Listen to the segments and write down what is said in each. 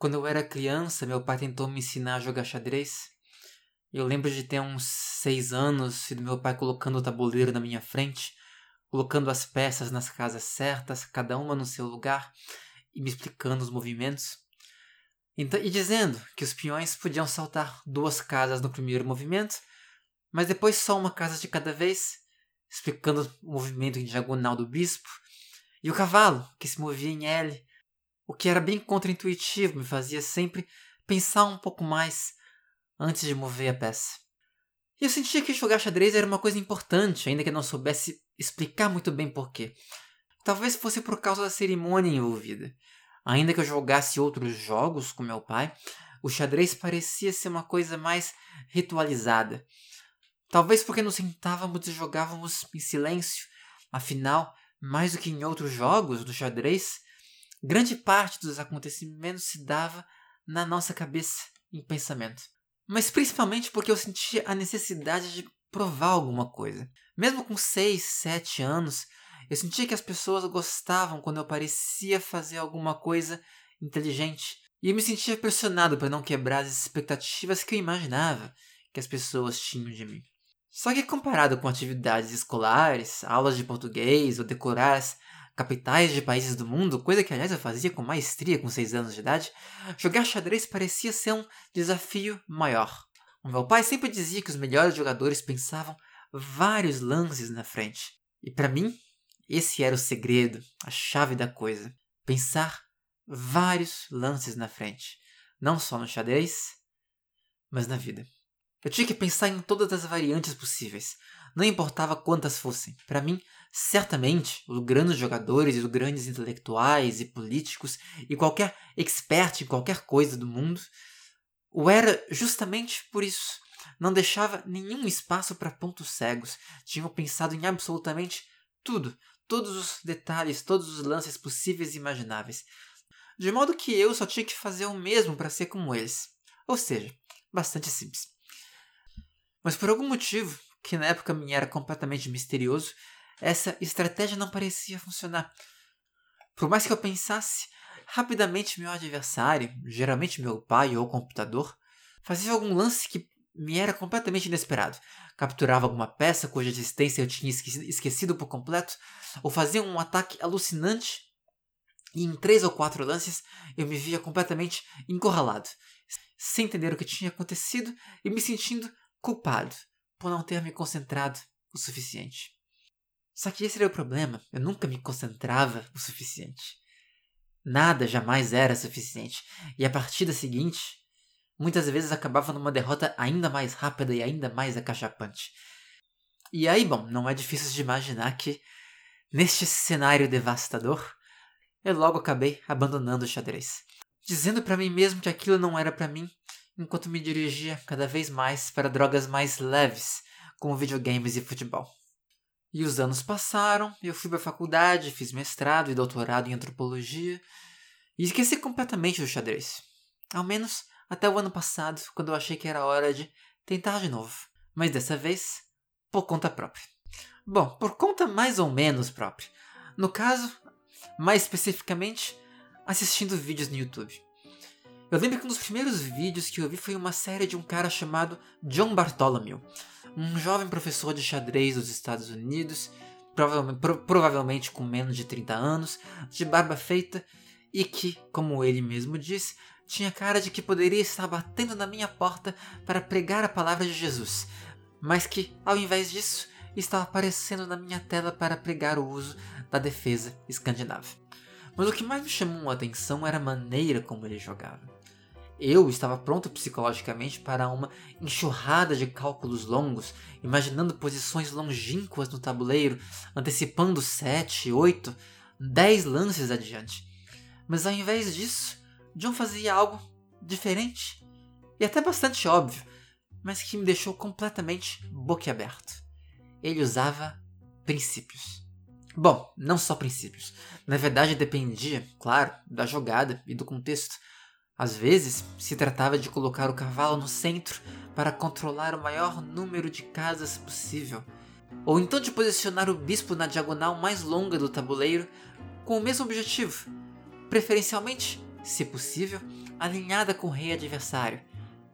Quando eu era criança, meu pai tentou me ensinar a jogar xadrez. Eu lembro de ter uns seis anos e do meu pai colocando o tabuleiro na minha frente, colocando as peças nas casas certas, cada uma no seu lugar, e me explicando os movimentos. Então, e dizendo que os peões podiam saltar duas casas no primeiro movimento, mas depois só uma casa de cada vez, explicando o movimento em diagonal do bispo, e o cavalo, que se movia em L, o que era bem contraintuitivo, me fazia sempre pensar um pouco mais antes de mover a peça. E eu sentia que jogar xadrez era uma coisa importante, ainda que não soubesse explicar muito bem porquê. Talvez fosse por causa da cerimônia envolvida. Ainda que eu jogasse outros jogos com meu pai, o xadrez parecia ser uma coisa mais ritualizada. Talvez porque nos sentávamos e jogávamos em silêncio. Afinal, mais do que em outros jogos do xadrez, grande parte dos acontecimentos se dava na nossa cabeça, em pensamento. Mas principalmente porque eu sentia a necessidade de provar alguma coisa. Mesmo com 6, 7 anos, eu sentia que as pessoas gostavam quando eu parecia fazer alguma coisa inteligente. E eu me sentia pressionado para não quebrar as expectativas que eu imaginava que as pessoas tinham de mim. Só que comparado com atividades escolares, aulas de português ou decorar capitais de países do mundo, coisa que aliás eu fazia com maestria com 6 anos de idade, jogar xadrez parecia ser um desafio maior. O meu pai sempre dizia que os melhores jogadores pensavam vários lances na frente. E para mim, esse era o segredo, a chave da coisa. Pensar vários lances na frente. Não só no xadrez, mas na vida. Eu tinha que pensar em todas as variantes possíveis, não importava quantas fossem. Para mim, certamente, os grandes jogadores os grandes intelectuais e políticos e qualquer expert em qualquer coisa do mundo o era justamente por isso. Não deixava nenhum espaço para pontos cegos. Tinham pensado em absolutamente tudo, todos os detalhes, todos os lances possíveis e imagináveis. De modo que eu só tinha que fazer o mesmo para ser como eles. Ou seja, bastante simples. Mas por algum motivo, que na época me era completamente misterioso, essa estratégia não parecia funcionar. Por mais que eu pensasse, rapidamente meu adversário, geralmente meu pai ou computador, fazia algum lance que me era completamente inesperado. Capturava alguma peça cuja existência eu tinha esquecido por completo, ou fazia um ataque alucinante, e em três ou quatro lances eu me via completamente encurralado, sem entender o que tinha acontecido e me sentindo culpado por não ter me concentrado o suficiente. Só que esse era o problema, eu nunca me concentrava o suficiente. Nada jamais era suficiente, e a partida seguinte muitas vezes acabava numa derrota ainda mais rápida e ainda mais acachapante. E aí, bom, não é difícil de imaginar que, neste cenário devastador, eu logo acabei abandonando o xadrez, dizendo para mim mesmo que aquilo não era para mim enquanto me dirigia cada vez mais para drogas mais leves, como videogames e futebol. E os anos passaram, eu fui para a faculdade, fiz mestrado e doutorado em antropologia e esqueci completamente do xadrez. Ao menos até o ano passado, quando eu achei que era hora de tentar de novo. Mas dessa vez, por conta própria. Bom, por conta mais ou menos própria. No caso, mais especificamente, assistindo vídeos no YouTube. Eu lembro que um dos primeiros vídeos que eu vi foi uma série de um cara chamado John Bartholomew, um jovem professor de xadrez dos Estados Unidos, provavelmente, pro, provavelmente com menos de 30 anos, de barba feita e que, como ele mesmo disse, tinha cara de que poderia estar batendo na minha porta para pregar a palavra de Jesus, mas que, ao invés disso, estava aparecendo na minha tela para pregar o uso da defesa escandinava. Mas o que mais me chamou a atenção era a maneira como ele jogava. Eu estava pronto psicologicamente para uma enxurrada de cálculos longos, imaginando posições longínquas no tabuleiro, antecipando sete, oito, dez lances adiante. Mas ao invés disso, John fazia algo diferente e até bastante óbvio, mas que me deixou completamente boquiaberto. Ele usava princípios. Bom, não só princípios. Na verdade, dependia, claro, da jogada e do contexto. Às vezes, se tratava de colocar o cavalo no centro para controlar o maior número de casas possível, ou então de posicionar o bispo na diagonal mais longa do tabuleiro com o mesmo objetivo, preferencialmente se possível, alinhada com o rei adversário.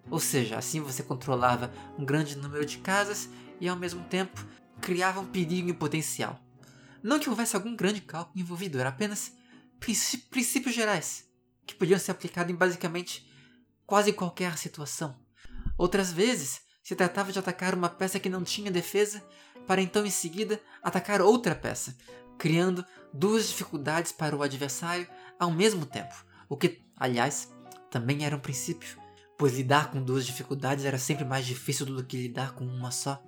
Ou seja, assim você controlava um grande número de casas e ao mesmo tempo criava um perigo em potencial. Não que houvesse algum grande cálculo envolvido, era apenas princípios gerais que podiam ser aplicados em basicamente quase qualquer situação. Outras vezes, se tratava de atacar uma peça que não tinha defesa, para então em seguida atacar outra peça, criando duas dificuldades para o adversário ao mesmo tempo, o que, aliás, também era um princípio, pois lidar com duas dificuldades era sempre mais difícil do que lidar com uma só.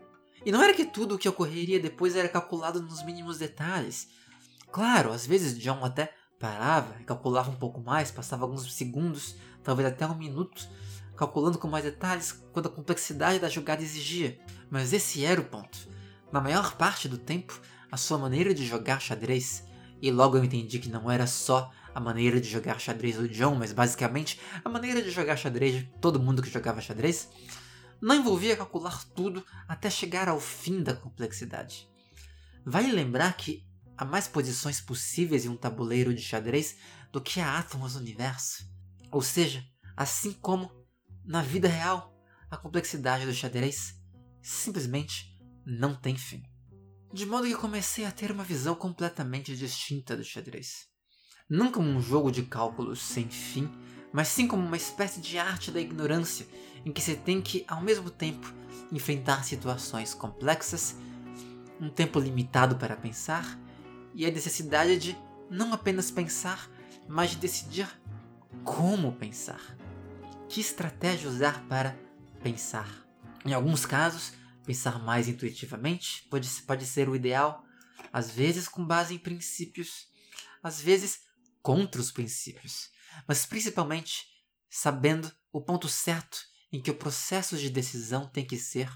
E não era que tudo o que ocorreria depois era calculado nos mínimos detalhes. Claro, às vezes John até parava, calculava um pouco mais, passava alguns segundos, talvez até um minuto, calculando com mais detalhes quando a complexidade da jogada exigia. Mas esse era o ponto. Na maior parte do tempo, a sua maneira de jogar xadrez, e logo eu entendi que não era só a maneira de jogar xadrez do John, mas basicamente a maneira de jogar xadrez de todo mundo que jogava xadrez, não envolvia calcular tudo até chegar ao fim da complexidade. Vale lembrar que há mais posições possíveis em um tabuleiro de xadrez do que há átomos no universo. Ou seja, assim como na vida real, a complexidade do xadrez simplesmente não tem fim. De modo que comecei a ter uma visão completamente distinta do xadrez. Não como um jogo de cálculos sem fim, mas sim como uma espécie de arte da ignorância em que você tem que, ao mesmo tempo, enfrentar situações complexas, um tempo limitado para pensar e a necessidade de não apenas pensar, mas de decidir como pensar. Que estratégia usar para pensar? Em alguns casos, pensar mais intuitivamente pode, pode ser o ideal, às vezes com base em princípios, às vezes contra os princípios, mas principalmente sabendo o ponto certo em que o processo de decisão tem que ser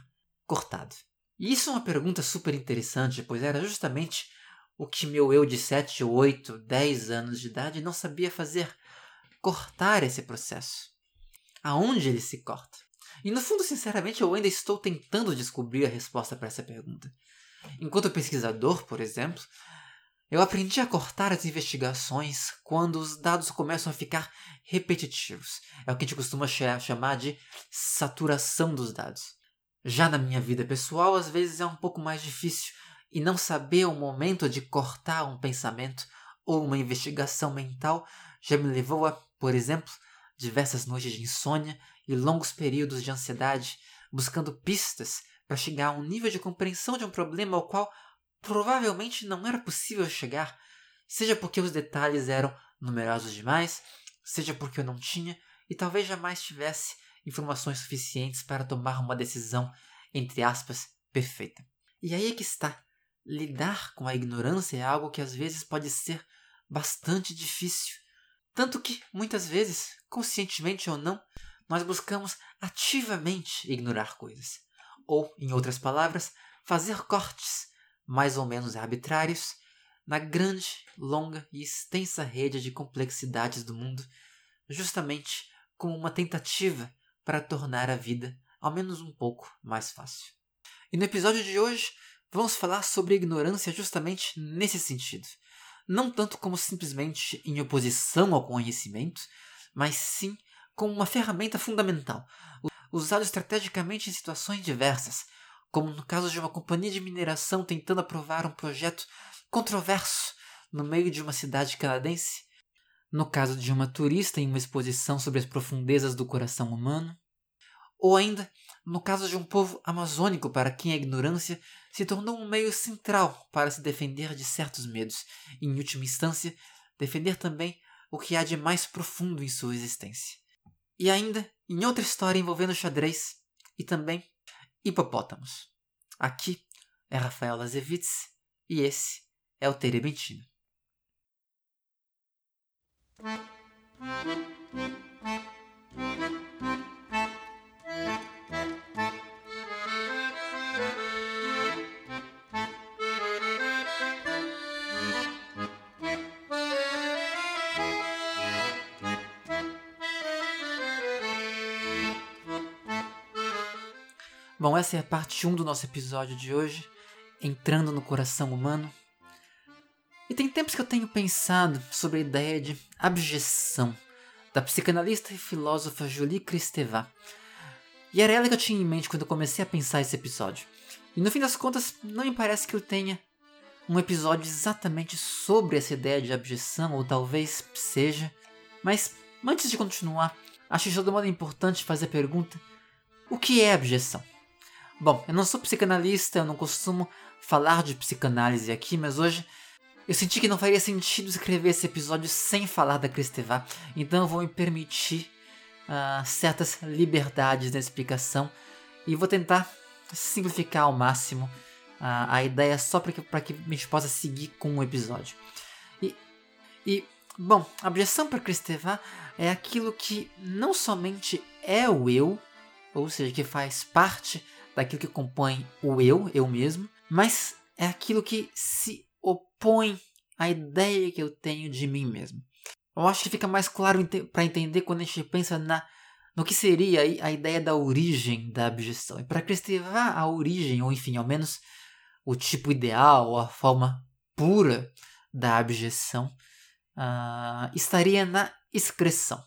cortado. E isso é uma pergunta super interessante, pois era justamente o que meu eu de 7, 8, 10 anos de idade não sabia fazer: cortar esse processo. Aonde ele se corta? E no fundo, sinceramente, eu ainda estou tentando descobrir a resposta para essa pergunta. Enquanto pesquisador, por exemplo, eu aprendi a cortar as investigações quando os dados começam a ficar repetitivos. É o que a gente costuma chamar de saturação dos dados. Já na minha vida pessoal, às vezes é um pouco mais difícil e não saber o momento de cortar um pensamento ou uma investigação mental já me levou a, por exemplo, diversas noites de insônia e longos períodos de ansiedade, buscando pistas para chegar a um nível de compreensão de um problema ao qual provavelmente não era possível chegar, seja porque os detalhes eram numerosos demais, seja porque eu não tinha e talvez jamais tivesse informações suficientes para tomar uma decisão, entre aspas, perfeita. E aí é que está. Lidar com a ignorância é algo que às vezes pode ser bastante difícil. Tanto que, muitas vezes, conscientemente ou não, nós buscamos ativamente ignorar coisas. Ou, em outras palavras, fazer cortes mais ou menos arbitrários, na grande, longa e extensa rede de complexidades do mundo, justamente como uma tentativa para tornar a vida ao menos um pouco mais fácil. E no episódio de hoje, vamos falar sobre ignorância justamente nesse sentido. Não tanto como simplesmente em oposição ao conhecimento, mas sim como uma ferramenta fundamental, usada estrategicamente em situações diversas, como no caso de uma companhia de mineração tentando aprovar um projeto controverso no meio de uma cidade canadense, no caso de uma turista em uma exposição sobre as profundezas do coração humano, ou ainda no caso de um povo amazônico para quem a ignorância se tornou um meio central para se defender de certos medos e, em última instância, defender também o que há de mais profundo em sua existência. E ainda em outra história envolvendo xadrez e também hipopótamos. Aqui é Rafael Lazevitz e esse é o Terebentino. Bom, essa é a parte 1 do nosso episódio de hoje, entrando no coração humano. E tem tempos que eu tenho pensado sobre a ideia de abjeção, da psicanalista e filósofa Julie Kristeva. E era ela que eu tinha em mente quando eu comecei a pensar esse episódio. E no fim das contas, não me parece que eu tenha um episódio exatamente sobre essa ideia de abjeção, ou talvez seja. Mas antes de continuar, acho de todo modo importante fazer a pergunta: o que é abjeção? Bom, eu não sou psicanalista, eu não costumo falar de psicanálise aqui, mas hoje eu senti que não faria sentido escrever esse episódio sem falar da Kristeva, então eu vou me permitir uh, certas liberdades na explicação e vou tentar simplificar ao máximo uh, a ideia só para que, que a gente possa seguir com o episódio. E, e bom, a objeção para Kristeva é aquilo que não somente é o eu, ou seja, que faz parte daquilo que compõe o eu, eu mesmo, mas é aquilo que se opõe à ideia que eu tenho de mim mesmo. Eu acho que fica mais claro para entender quando a gente pensa na no que seria a ideia da origem da abjeção. E para cristvar a origem, ou enfim, ao menos o tipo ideal, a forma pura da abjeção, uh, estaria na excreção.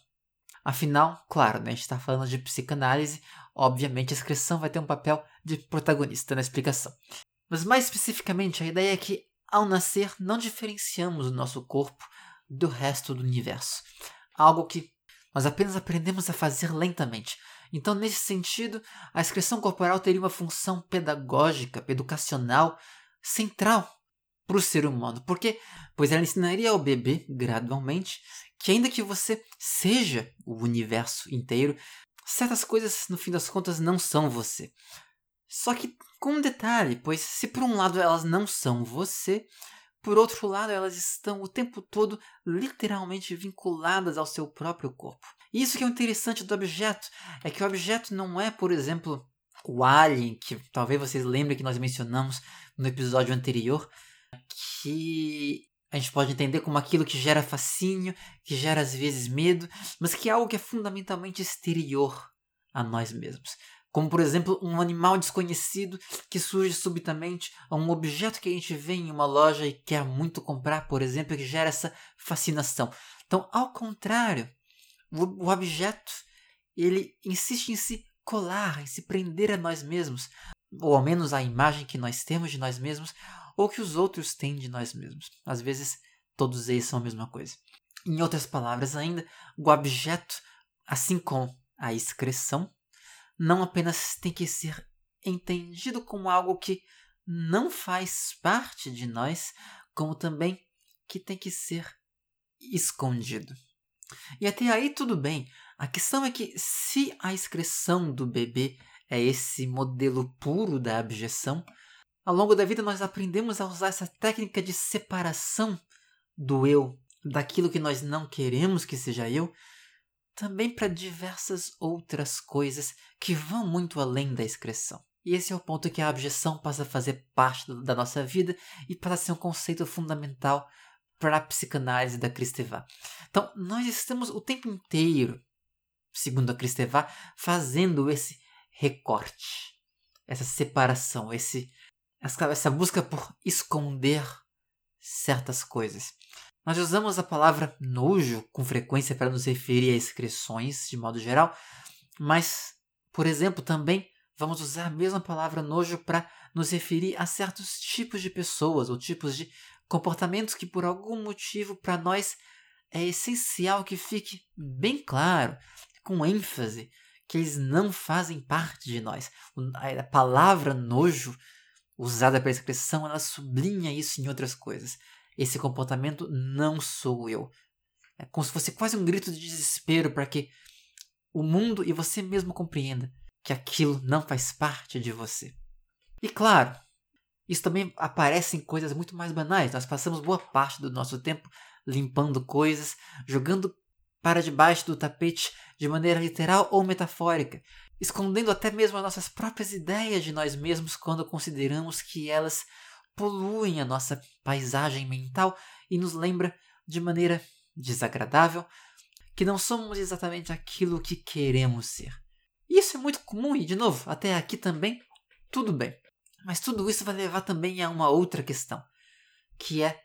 Afinal, claro, né, a gente está falando de psicanálise, obviamente a excreção vai ter um papel de protagonista na explicação. Mas mais especificamente, a ideia é que ao nascer não diferenciamos o nosso corpo do resto do universo. Algo que nós apenas aprendemos a fazer lentamente. Então, nesse sentido, a excreção corporal teria uma função pedagógica, educacional, central para o ser humano. Por quê? Pois ela ensinaria ao bebê, gradualmente, que ainda que você seja o universo inteiro, certas coisas, no fim das contas, não são você. Só que com um detalhe, pois se por um lado elas não são você, por outro lado elas estão o tempo todo literalmente vinculadas ao seu próprio corpo. E isso que é o interessante do objeto, é que o objeto não é, por exemplo, o alien, que talvez vocês lembrem que nós mencionamos no episódio anterior, que a gente pode entender como aquilo que gera fascínio, que gera às vezes medo, mas que é algo que é fundamentalmente exterior a nós mesmos como por exemplo um animal desconhecido que surge subitamente a um objeto que a gente vê em uma loja e quer muito comprar, por exemplo, que gera essa fascinação. Então, ao contrário, o, objeto ele insiste em se colar, em se prender a nós mesmos, ou ao menos a imagem que nós temos de nós mesmos, ou que os outros têm de nós mesmos. Às vezes, todos eles são a mesma coisa. Em outras palavras ainda, o objeto, assim como a excreção, não apenas tem que ser entendido como algo que não faz parte de nós, como também que tem que ser escondido. E até aí tudo bem. A questão é que se a excreção do bebê é esse modelo puro da abjeção, ao longo da vida nós aprendemos a usar essa técnica de separação do eu daquilo que nós não queremos que seja eu também para diversas outras coisas que vão muito além da excreção. E esse é o ponto que a abjeção passa a fazer parte da nossa vida e passa a ser um conceito fundamental para a psicanálise da Kristeva. Então, nós estamos o tempo inteiro, segundo a Kristeva, fazendo esse recorte, essa separação, esse, essa, essa busca por esconder certas coisas. Nós usamos a palavra nojo com frequência para nos referir a excreções de modo geral, mas, por exemplo, também vamos usar a mesma palavra nojo para nos referir a certos tipos de pessoas ou tipos de comportamentos que, por algum motivo, para nós é essencial que fique bem claro, com ênfase, que eles não fazem parte de nós. A palavra nojo, usada para expressão, ela sublinha isso em outras coisas. Esse comportamento não sou eu. É como se fosse quase um grito de desespero para que o mundo e você mesmo compreenda que aquilo não faz parte de você. E claro, isso também aparece em coisas muito mais banais. Nós passamos boa parte do nosso tempo limpando coisas, jogando para debaixo do tapete de maneira literal ou metafórica, escondendo até mesmo as nossas próprias ideias de nós mesmos quando consideramos que elas poluem a nossa paisagem mental e nos lembra de maneira desagradável que não somos exatamente aquilo que queremos ser. Isso é muito comum e, de novo, até aqui também, tudo bem. Mas tudo isso vai levar também a uma outra questão, que é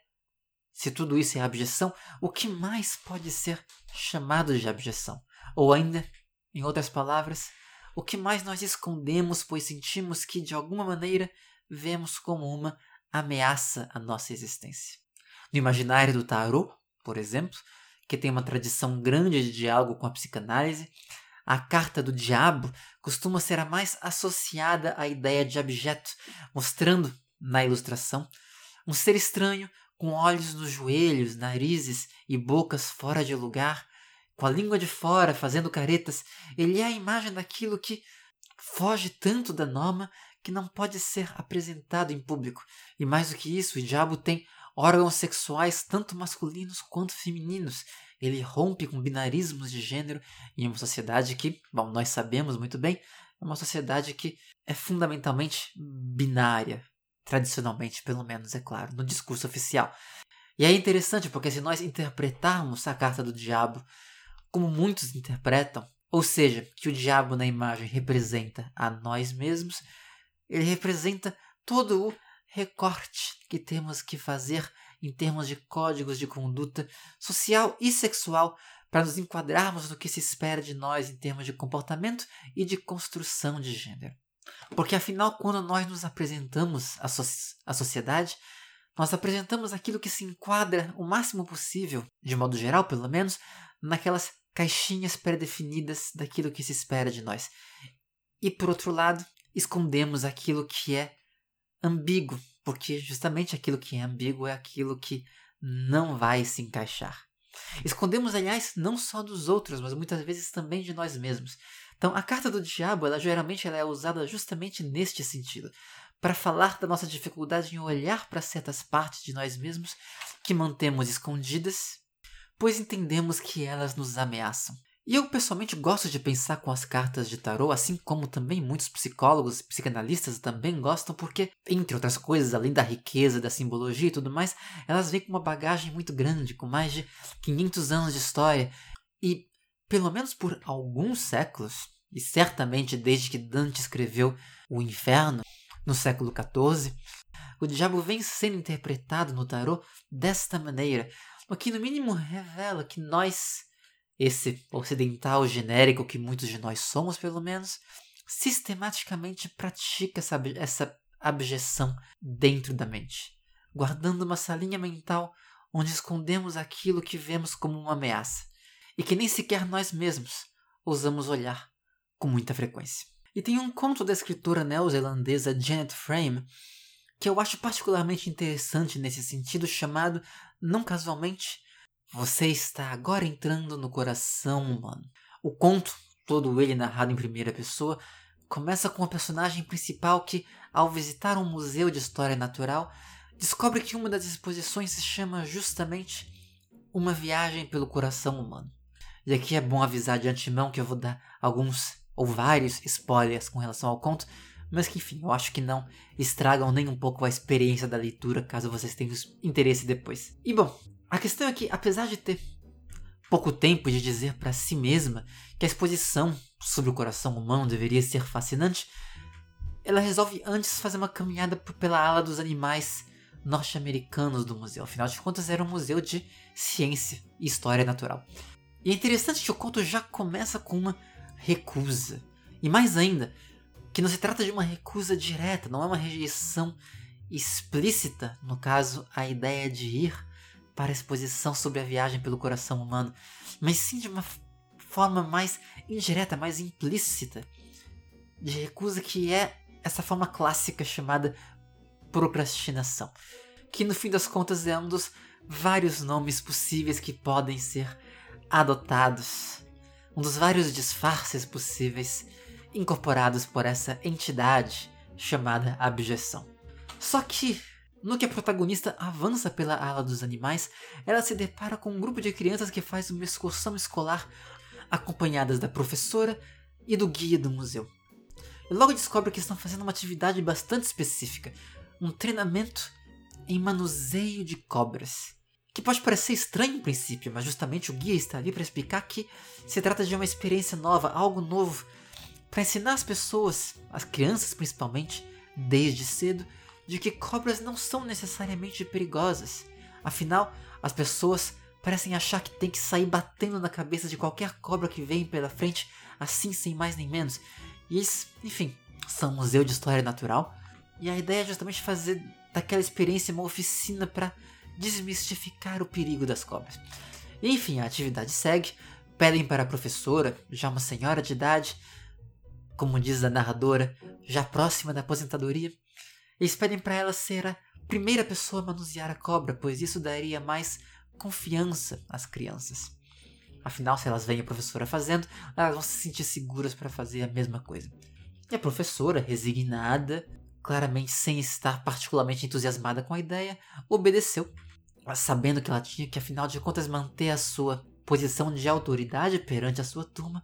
se tudo isso é abjeção, o que mais pode ser chamado de abjeção? Ou ainda, em outras palavras, o que mais nós escondemos, pois sentimos que, de alguma maneira, vemos como uma ameaça à nossa existência? No imaginário do tarot, por exemplo, que tem uma tradição grande de diálogo com a psicanálise, a carta do diabo costuma ser a mais associada à ideia de objeto, mostrando, na ilustração, um ser estranho com olhos nos joelhos, narizes e bocas fora de lugar, com a língua de fora, fazendo caretas. Ele é a imagem daquilo que foge tanto da norma que não pode ser apresentado em público. E mais do que isso, o diabo tem órgãos sexuais tanto masculinos quanto femininos. Ele rompe com binarismos de gênero em uma sociedade que, bom, nós sabemos muito bem, é uma sociedade que é fundamentalmente binária, tradicionalmente, pelo menos, é claro, no discurso oficial. E é interessante porque se nós interpretarmos a carta do diabo como muitos interpretam, ou seja, que o diabo na imagem representa a nós mesmos, ele representa todo o recorte que temos que fazer em termos de códigos de conduta social e sexual para nos enquadrarmos no que se espera de nós em termos de comportamento e de construção de gênero. Porque afinal, quando nós nos apresentamos à, so à sociedade, nós apresentamos aquilo que se enquadra o máximo possível, de modo geral pelo menos, naquelas caixinhas pré-definidas daquilo que se espera de nós. E por outro lado, escondemos aquilo que é ambíguo, porque justamente aquilo que é ambíguo é aquilo que não vai se encaixar. Escondemos, aliás, não só dos outros, mas muitas vezes também de nós mesmos. Então, a carta do diabo, ela geralmente ela é usada justamente neste sentido, para falar da nossa dificuldade em olhar para certas partes de nós mesmos que mantemos escondidas, pois entendemos que elas nos ameaçam. E eu pessoalmente gosto de pensar com as cartas de tarô, assim como também muitos psicólogos e psicanalistas também gostam, porque, entre outras coisas, além da riqueza da simbologia e tudo mais, elas vêm com uma bagagem muito grande, com mais de 500 anos de história. E, pelo menos por alguns séculos, e certamente desde que Dante escreveu O Inferno, no século XIV, o diabo vem sendo interpretado no tarô desta maneira, o que no mínimo revela que nós esse ocidental genérico que muitos de nós somos, pelo menos, sistematicamente pratica essa, essa abjeção dentro da mente, guardando uma salinha mental onde escondemos aquilo que vemos como uma ameaça e que nem sequer nós mesmos ousamos olhar com muita frequência. E tem um conto da escritora neozelandesa Janet Frame que eu acho particularmente interessante nesse sentido, chamado, não casualmente, você está agora entrando no coração humano. O conto, todo ele narrado em primeira pessoa, começa com a personagem principal que, ao visitar um museu de história natural, descobre que uma das exposições se chama justamente Uma Viagem pelo Coração Humano. E aqui é bom avisar de antemão que eu vou dar alguns ou vários spoilers com relação ao conto, mas que enfim, eu acho que não estragam nem um pouco a experiência da leitura caso vocês tenham interesse depois. E bom, a questão é que, apesar de ter pouco tempo de dizer para si mesma que a exposição sobre o coração humano deveria ser fascinante, ela resolve antes fazer uma caminhada pela ala dos animais norte-americanos do museu. Afinal de contas, era um museu de ciência e história natural. E é interessante que o conto já começa com uma recusa. E mais ainda, que não se trata de uma recusa direta, não é uma rejeição explícita, no caso, a ideia de ir para a exposição sobre a viagem pelo coração humano, mas sim de uma forma mais indireta, mais implícita, de recusa que é essa forma clássica chamada procrastinação, que no fim das contas é um dos vários nomes possíveis que podem ser adotados, um dos vários disfarces possíveis incorporados por essa entidade chamada abjeção. Só que no que a protagonista avança pela ala dos animais, ela se depara com um grupo de crianças que faz uma excursão escolar acompanhadas da professora e do guia do museu. E logo descobre que estão fazendo uma atividade bastante específica, um treinamento em manuseio de cobras. Que pode parecer estranho em princípio, mas justamente o guia está ali para explicar que se trata de uma experiência nova, algo novo, para ensinar as pessoas, as crianças principalmente, desde cedo, de que cobras não são necessariamente perigosas. Afinal, as pessoas parecem achar que tem que sair batendo na cabeça de qualquer cobra que vem pela frente, assim sem mais nem menos. E enfim, são um museu de história natural. E a ideia é justamente fazer daquela experiência uma oficina para desmistificar o perigo das cobras. E, enfim, a atividade segue. Pedem para a professora, já uma senhora de idade, como diz a narradora, já próxima da aposentadoria, eles pedem para ela ser a primeira pessoa a manusear a cobra, pois isso daria mais confiança às crianças. Afinal, se elas veem a professora fazendo, elas vão se sentir seguras para fazer a mesma coisa. E a professora, resignada, claramente sem estar particularmente entusiasmada com a ideia, obedeceu, sabendo que ela tinha que, afinal de contas, manter a sua posição de autoridade perante a sua turma,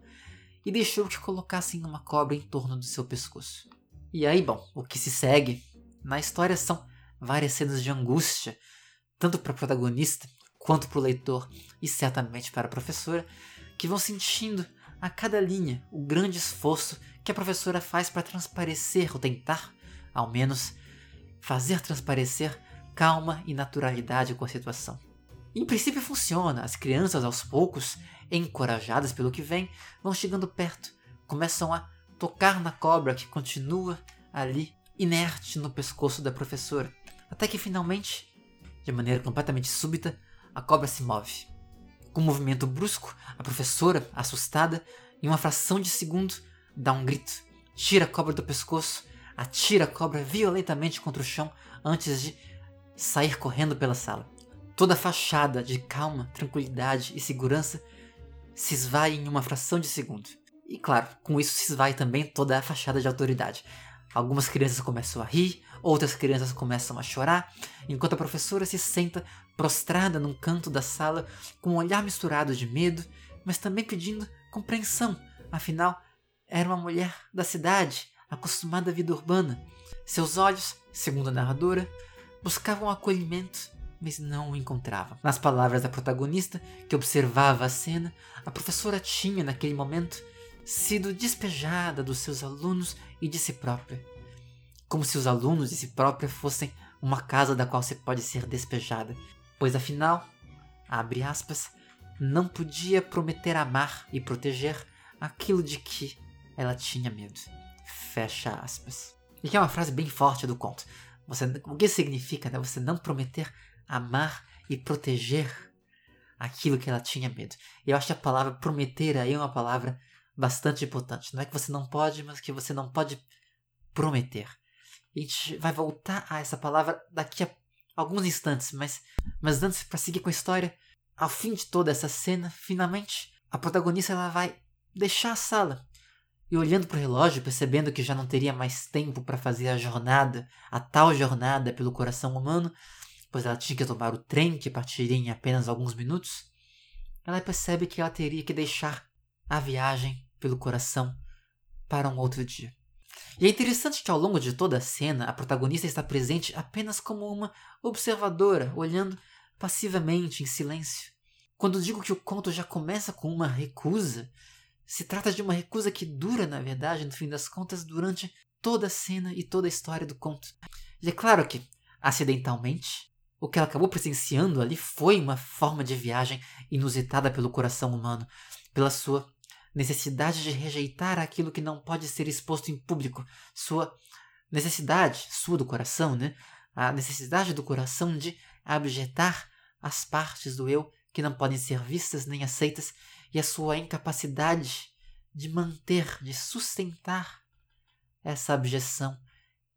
e deixou que colocassem uma cobra em torno do seu pescoço. E aí, bom, o que se segue na história são várias cenas de angústia, tanto para o protagonista quanto para o leitor e certamente para a professora, que vão sentindo a cada linha o grande esforço que a professora faz para transparecer, ou tentar, ao menos, fazer transparecer calma e naturalidade com a situação. Em princípio funciona, as crianças aos poucos, encorajadas pelo que vem, vão chegando perto, começam a tocar na cobra que continua ali, inerte no pescoço da professora, até que finalmente, de maneira completamente súbita, a cobra se move. Com um movimento brusco, a professora, assustada, em uma fração de segundo, dá um grito, tira a cobra do pescoço, atira a cobra violentamente contra o chão antes de sair correndo pela sala. Toda a fachada de calma, tranquilidade e segurança se esvai em uma fração de segundo. E claro, com isso se esvai também toda a fachada de autoridade. Algumas crianças começam a rir, outras crianças começam a chorar, enquanto a professora se senta prostrada num canto da sala com um olhar misturado de medo, mas também pedindo compreensão. Afinal, era uma mulher da cidade, acostumada à vida urbana. Seus olhos, segundo a narradora, buscavam acolhimento, mas não o encontravam. Nas palavras da protagonista, que observava a cena, a professora tinha, naquele momento, sido despejada dos seus alunos e de si própria. Como se os alunos de si própria fossem uma casa da qual se pode ser despejada, pois afinal, abre aspas, não podia prometer amar e proteger aquilo de que ela tinha medo. Fecha aspas. E que é uma frase bem forte do conto. Você, o que significa né? você não prometer amar e proteger aquilo que ela tinha medo? E eu acho que a palavra prometer aí é uma palavra bastante importante. Não é que você não pode, mas que você não pode prometer. A gente vai voltar a essa palavra daqui a alguns instantes, mas, mas antes, para seguir com a história, ao fim de toda essa cena, finalmente, a protagonista ela vai deixar a sala e olhando para o relógio, percebendo que já não teria mais tempo para fazer a jornada, a tal jornada pelo coração humano, pois ela tinha que tomar o trem que partiria em apenas alguns minutos, ela percebe que ela teria que deixar a viagem pelo coração para um outro dia. E é interessante que ao longo de toda a cena, a protagonista está presente apenas como uma observadora, olhando passivamente, em silêncio. Quando digo que o conto já começa com uma recusa, se trata de uma recusa que dura, na verdade, no fim das contas, durante toda a cena e toda a história do conto. E é claro que, acidentalmente, o que ela acabou presenciando ali foi uma forma de viagem inusitada pelo coração humano, pela sua necessidade de rejeitar aquilo que não pode ser exposto em público, sua necessidade, sua do coração, né? A necessidade do coração de abjetar as partes do eu que não podem ser vistas nem aceitas e a sua incapacidade de manter, de sustentar essa abjeção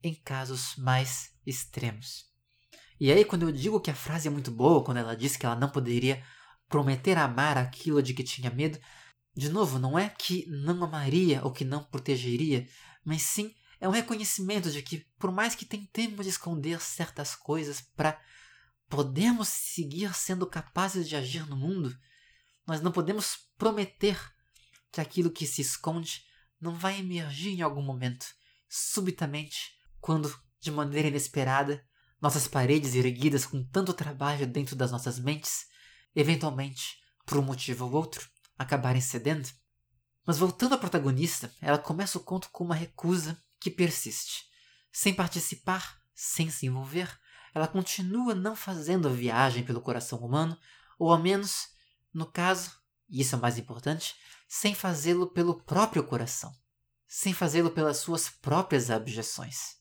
em casos mais extremos. E aí, quando eu digo que a frase é muito boa, quando ela diz que ela não poderia prometer amar aquilo de que tinha medo, de novo, não é que não amaria ou que não protegeria, mas sim é um reconhecimento de que, por mais que tentemos esconder certas coisas para podermos seguir sendo capazes de agir no mundo, nós não podemos prometer que aquilo que se esconde não vai emergir em algum momento, subitamente, quando, de maneira inesperada, nossas paredes erguidas com tanto trabalho dentro das nossas mentes, eventualmente, por um motivo ou outro, acabarem cedendo. Mas voltando à protagonista, ela começa o conto com uma recusa que persiste. Sem participar, sem se envolver, ela continua não fazendo a viagem pelo coração humano, ou ao menos, no caso, e isso é o mais importante, sem fazê-lo pelo próprio coração, sem fazê-lo pelas suas próprias abjeções.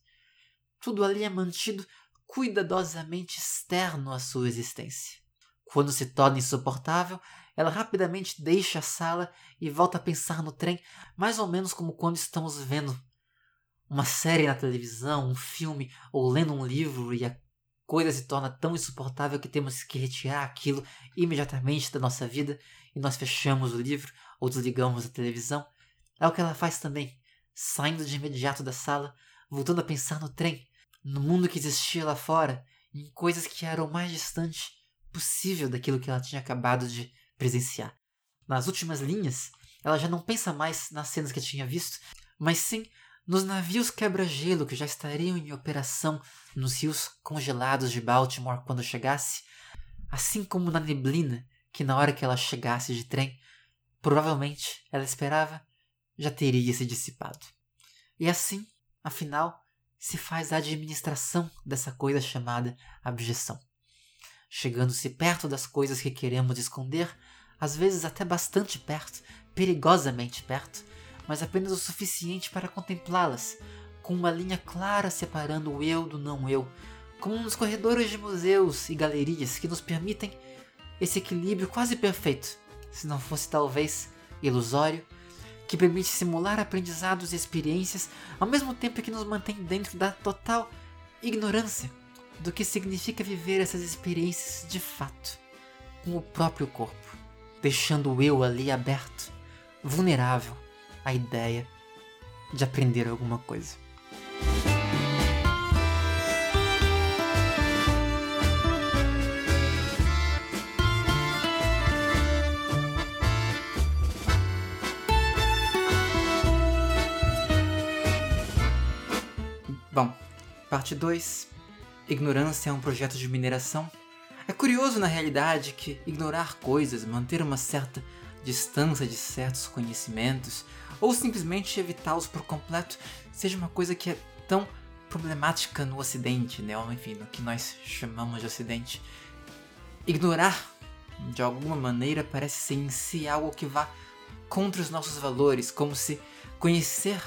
Tudo ali é mantido cuidadosamente externo à sua existência. Quando se torna insuportável, ela rapidamente deixa a sala e volta a pensar no trem, mais ou menos como quando estamos vendo uma série na televisão, um filme ou lendo um livro e a coisa se torna tão insuportável que temos que retirar aquilo imediatamente da nossa vida e nós fechamos o livro ou desligamos a televisão. É o que ela faz também, saindo de imediato da sala, voltando a pensar no trem, no mundo que existia lá fora, em coisas que eram o mais distante possível daquilo que ela tinha acabado de presenciar. Nas últimas linhas, ela já não pensa mais nas cenas que tinha visto, mas sim nos navios quebra-gelo que já estariam em operação nos rios congelados de Baltimore quando chegasse, assim como na neblina que na hora que ela chegasse de trem, provavelmente ela esperava já teria se dissipado. E assim, afinal, se faz a administração dessa coisa chamada abjeção chegando-se perto das coisas que queremos esconder, às vezes até bastante perto, perigosamente perto, mas apenas o suficiente para contemplá-las, com uma linha clara separando o eu do não eu, como nos corredores de museus e galerias que nos permitem esse equilíbrio quase perfeito, se não fosse talvez ilusório, que permite simular aprendizados e experiências ao mesmo tempo que nos mantém dentro da total ignorância do que significa viver essas experiências de fato, com o próprio corpo, deixando eu ali aberto, vulnerável à ideia de aprender alguma coisa. Bom, parte 2 ignorância é um projeto de mineração? É curioso, na realidade, que ignorar coisas, manter uma certa distância de certos conhecimentos, ou simplesmente evitá-los por completo, seja uma coisa que é tão problemática no Ocidente, né? ou enfim, no que nós chamamos de Ocidente. Ignorar, de alguma maneira, parece ser em si algo que vá contra os nossos valores, como se conhecer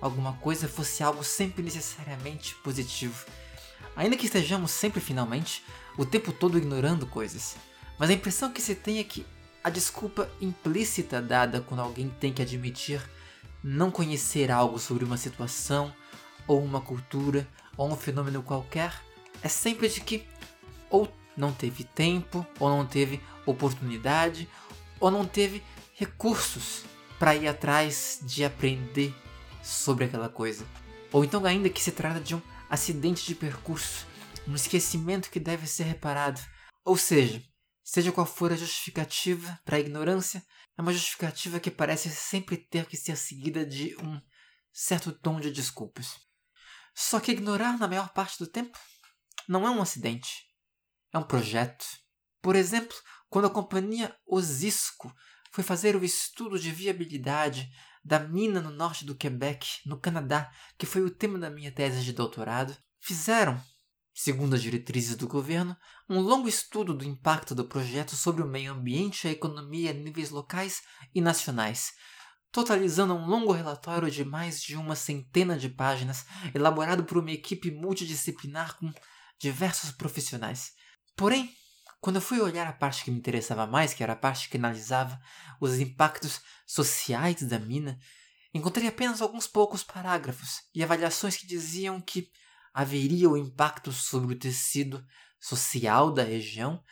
alguma coisa fosse algo sempre necessariamente positivo. Ainda que estejamos sempre finalmente, o tempo todo ignorando coisas. Mas a impressão que se tem é que a desculpa implícita dada quando alguém tem que admitir não conhecer algo sobre uma situação, ou uma cultura, ou um fenômeno qualquer, é sempre de que ou não teve tempo, ou não teve oportunidade, ou não teve recursos para ir atrás de aprender sobre aquela coisa. Ou então ainda que se trata de um acidente de percurso, um esquecimento que deve ser reparado. Ou seja, seja qual for a justificativa para a ignorância, é uma justificativa que parece sempre ter que ser seguida de um certo tom de desculpas. Só que ignorar na maior parte do tempo não é um acidente, é um projeto. Por exemplo, quando a companhia Osisco foi fazer o estudo de viabilidade da mina no norte do Quebec, no Canadá, que foi o tema da minha tese de doutorado, fizeram, segundo as diretrizes do governo, um longo estudo do impacto do projeto sobre o meio ambiente e a economia a níveis locais e nacionais, totalizando um longo relatório de mais de uma centena de páginas, elaborado por uma equipe multidisciplinar com diversos profissionais. Porém, quando eu fui olhar a parte que me interessava mais, que era a parte que analisava os impactos sociais da mina, encontrei apenas alguns poucos parágrafos e avaliações que diziam que haveria o impacto sobre o tecido social da região,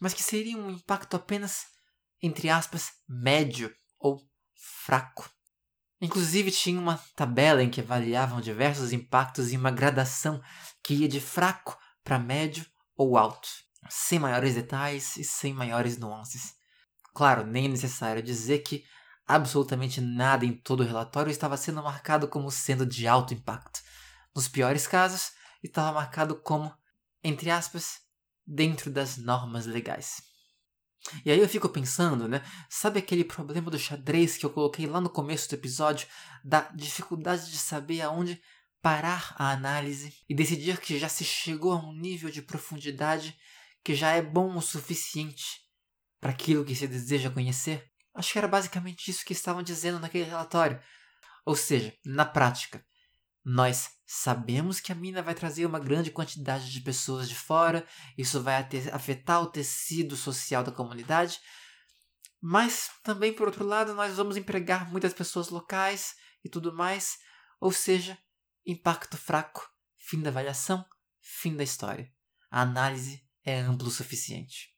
mas que seria um impacto apenas, entre aspas, médio ou fraco. Inclusive tinha uma tabela em que avaliavam diversos impactos em uma gradação que ia de fraco para médio ou alto sem maiores detalhes e sem maiores nuances. Claro, nem é necessário dizer que absolutamente nada em todo o relatório estava sendo marcado como sendo de alto impacto. Nos piores casos, estava marcado como, entre aspas, dentro das normas legais. E aí eu fico pensando, né? Sabe aquele problema do xadrez que eu coloquei lá no começo do episódio, da dificuldade de saber aonde parar a análise e decidir que já se chegou a um nível de profundidade que já é bom o suficiente para aquilo que se deseja conhecer? Acho que era basicamente isso que estavam dizendo naquele relatório. Ou seja, na prática, nós sabemos que a mina vai trazer uma grande quantidade de pessoas de fora, isso vai afetar o tecido social da comunidade, mas também, por outro lado, nós vamos empregar muitas pessoas locais e tudo mais, ou seja, impacto fraco, fim da avaliação, fim da história. A análise é ampla o suficiente.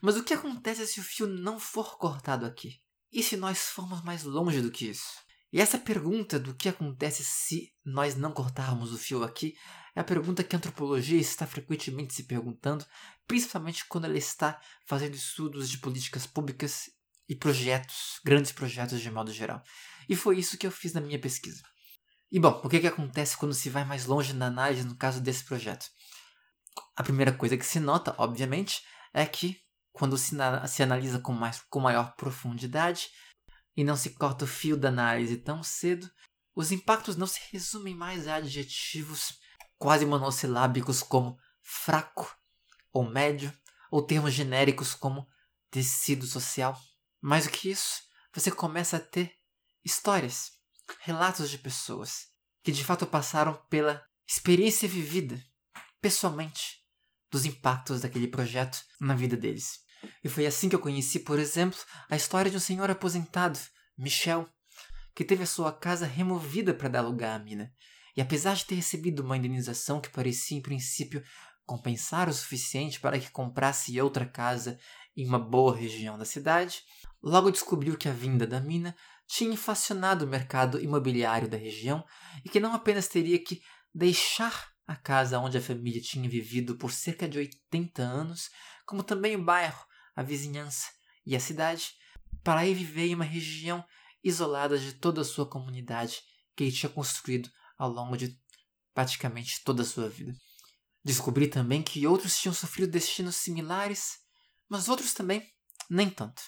Mas o que acontece se o fio não for cortado aqui? E se nós formos mais longe do que isso? E essa pergunta do que acontece se nós não cortarmos o fio aqui é a pergunta que a antropologia está frequentemente se perguntando, principalmente quando ela está fazendo estudos de políticas públicas e projetos, grandes projetos de modo geral. E foi isso que eu fiz na minha pesquisa. E bom, o que, que acontece quando se vai mais longe na análise no caso desse projeto? A primeira coisa que se nota, obviamente, é que quando se, se analisa com, mais, com maior profundidade e não se corta o fio da análise tão cedo, os impactos não se resumem mais a adjetivos quase monossilábicos como fraco ou médio, ou termos genéricos como tecido social. Mais do que isso, você começa a ter histórias, relatos de pessoas que de fato passaram pela experiência vivida, pessoalmente, dos impactos daquele projeto na vida deles. E foi assim que eu conheci, por exemplo, a história de um senhor aposentado, Michel, que teve a sua casa removida para dar lugar à mina. E apesar de ter recebido uma indenização que parecia, em princípio, compensar o suficiente para que comprasse outra casa em uma boa região da cidade, logo descobriu que a vinda da mina tinha inflacionado o mercado imobiliário da região e que não apenas teria que deixar a casa onde a família tinha vivido por cerca de 80 anos, como também o bairro, a vizinhança e a cidade, para ir viver em uma região isolada de toda a sua comunidade que ele tinha construído ao longo de praticamente toda a sua vida. Descobri também que outros tinham sofrido destinos similares, mas outros também nem tanto.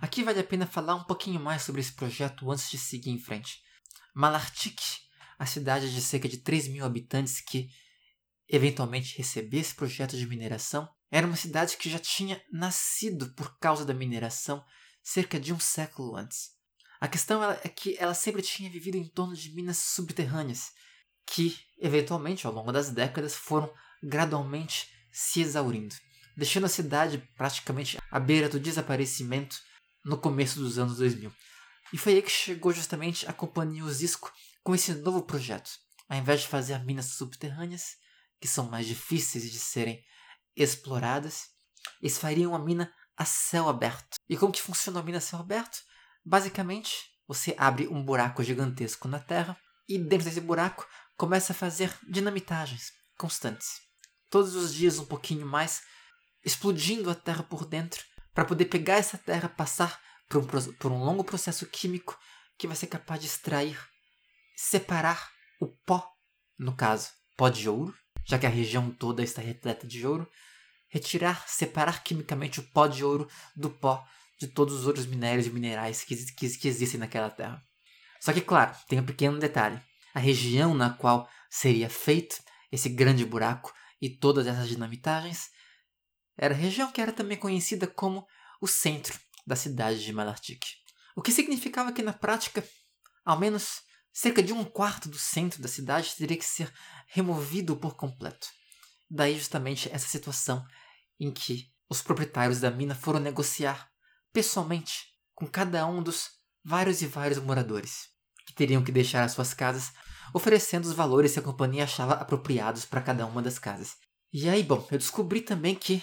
Aqui vale a pena falar um pouquinho mais sobre esse projeto antes de seguir em frente. Malartic, a cidade de cerca de 3 mil habitantes que eventualmente recebeu esse projeto de mineração, era uma cidade que já tinha nascido por causa da mineração cerca de um século antes. A questão é que ela sempre tinha vivido em torno de minas subterrâneas, que, eventualmente, ao longo das décadas, foram gradualmente se exaurindo, deixando a cidade praticamente à beira do desaparecimento no começo dos anos 2000. E foi aí que chegou justamente a companhia Osisco com esse novo projeto. Ao invés de fazer minas subterrâneas, que são mais difíceis de serem exploradas, eles fariam uma mina a céu aberto. E como que funciona a mina a céu aberto? Basicamente, você abre um buraco gigantesco na terra e dentro desse buraco começa a fazer dinamitagens constantes. Todos os dias um pouquinho mais, explodindo a terra por dentro para poder pegar essa terra, passar por um, por um longo processo químico que vai ser capaz de extrair, separar o pó, no caso, pó de ouro, já que a região toda está repleta de ouro, retirar, separar quimicamente o pó de ouro do pó de todos os outros minérios e minerais que, que, que existem naquela terra. Só que, claro, tem um pequeno detalhe. A região na qual seria feito esse grande buraco e todas essas dinamitagens era a região que era também conhecida como o centro da cidade de Malartic. O que significava que, na prática, ao menos cerca de um quarto do centro da cidade teria que ser removido por completo. Daí justamente essa situação em que os proprietários da mina foram negociar pessoalmente com cada um dos vários e vários moradores, que teriam que deixar as suas casas, oferecendo os valores que a companhia achava apropriados para cada uma das casas. E aí, bom, eu descobri também que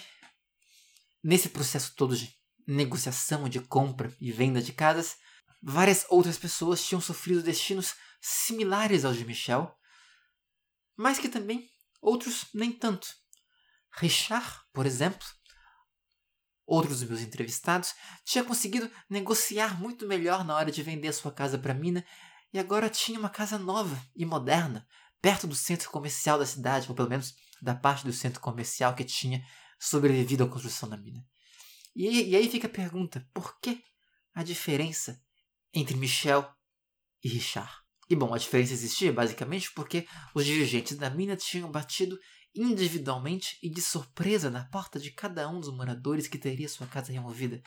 Nesse processo todo de negociação, de compra e venda de casas, várias outras pessoas tinham sofrido destinos similares aos de Michel, mas que também outros nem tanto. Richard, por exemplo, outros dos meus entrevistados, tinha conseguido negociar muito melhor na hora de vender sua casa para a mina e agora tinha uma casa nova e moderna, perto do centro comercial da cidade, ou pelo menos da parte do centro comercial que tinha sobrevivido à construção da mina. E, e aí fica a pergunta: por que a diferença entre Michel e Richard? E bom, a diferença existia basicamente porque os dirigentes da mina tinham batido individualmente e de surpresa na porta de cada um dos moradores que teria sua casa removida.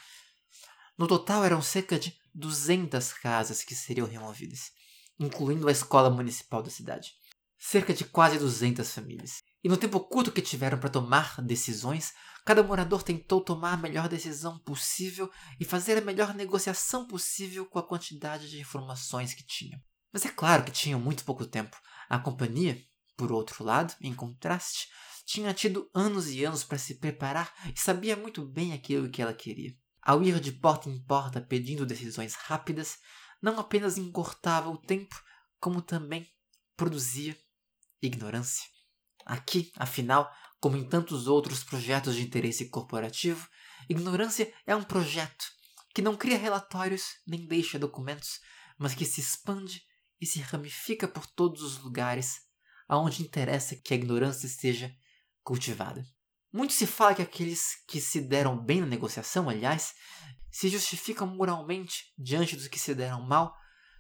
No total eram cerca de 200 casas que seriam removidas, incluindo a escola municipal da cidade. Cerca de quase 200 famílias. E no tempo curto que tiveram para tomar decisões, cada morador tentou tomar a melhor decisão possível e fazer a melhor negociação possível com a quantidade de informações que tinham. Mas é claro que tinham muito pouco tempo. A companhia, por outro lado, em contraste, tinha tido anos e anos para se preparar e sabia muito bem aquilo que ela queria. Ao ir de porta em porta pedindo decisões rápidas, não apenas encurtava o tempo, como também produzia ignorância. Aqui, afinal, como em tantos outros projetos de interesse corporativo, ignorância é um projeto que não cria relatórios nem deixa documentos, mas que se expande e se ramifica por todos os lugares aonde interessa que a ignorância seja cultivada. Muito se fala que aqueles que se deram bem na negociação, aliás, se justificam moralmente diante dos que se deram mal,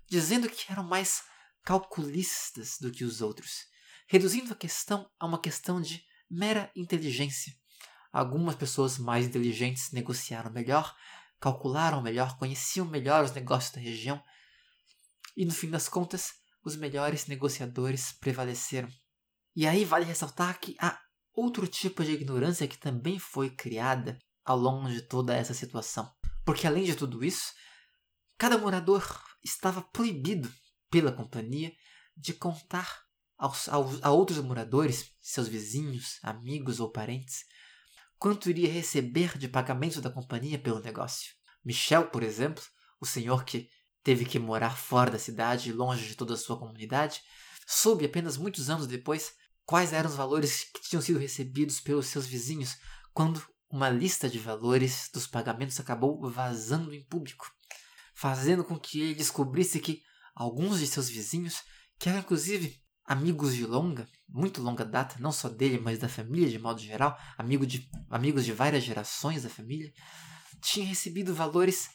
dizendo que eram mais calculistas do que os outros reduzindo a questão a uma questão de mera inteligência. Algumas pessoas mais inteligentes negociaram melhor, calcularam melhor, conheciam melhor os negócios da região, e no fim das contas, os melhores negociadores prevaleceram. E aí vale ressaltar que há outro tipo de ignorância que também foi criada ao longo de toda essa situação. Porque além de tudo isso, cada morador estava proibido pela companhia de contar aos, aos, a outros moradores, seus vizinhos, amigos ou parentes, quanto iria receber de pagamento da companhia pelo negócio. Michel, por exemplo, o senhor que teve que morar fora da cidade, longe de toda a sua comunidade, soube apenas muitos anos depois quais eram os valores que tinham sido recebidos pelos seus vizinhos quando uma lista de valores dos pagamentos acabou vazando em público, fazendo com que ele descobrisse que alguns de seus vizinhos, que eram inclusive amigos de longa, muito longa data, não só dele, mas da família de modo geral, amigo de, amigos de várias gerações da família, tinham recebido valores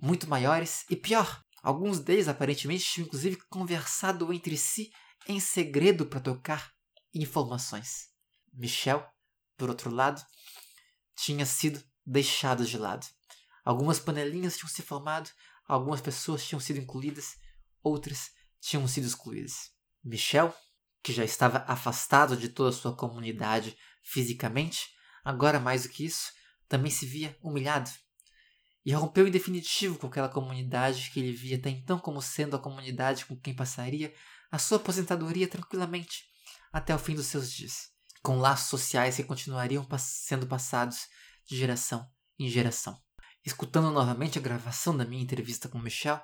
muito maiores e pior, alguns deles aparentemente tinham inclusive conversado entre si em segredo para trocar informações. Michel, por outro lado, tinha sido deixado de lado. Algumas panelinhas tinham se formado, algumas pessoas tinham sido incluídas, outras tinham sido excluídas. Michel, que já estava afastado de toda a sua comunidade fisicamente, agora mais do que isso, também se via humilhado. E rompeu em definitivo com aquela comunidade que ele via até então como sendo a comunidade com quem passaria a sua aposentadoria tranquilamente até o fim dos seus dias, com laços sociais que continuariam sendo passados de geração em geração. Escutando novamente a gravação da minha entrevista com Michel,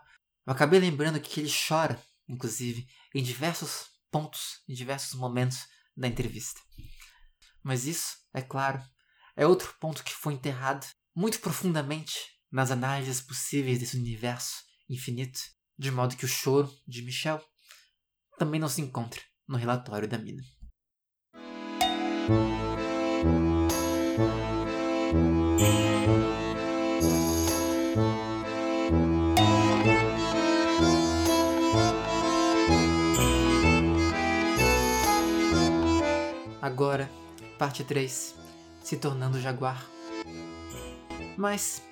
eu acabei lembrando que ele chora inclusive, em diversos pontos, em diversos momentos da entrevista. Mas isso, é claro, é outro ponto que foi enterrado muito profundamente nas análises possíveis desse universo infinito, de modo que o choro de Michel também não se encontra no relatório da mina. Agora, parte 3 Se tornando Jaguar. Mas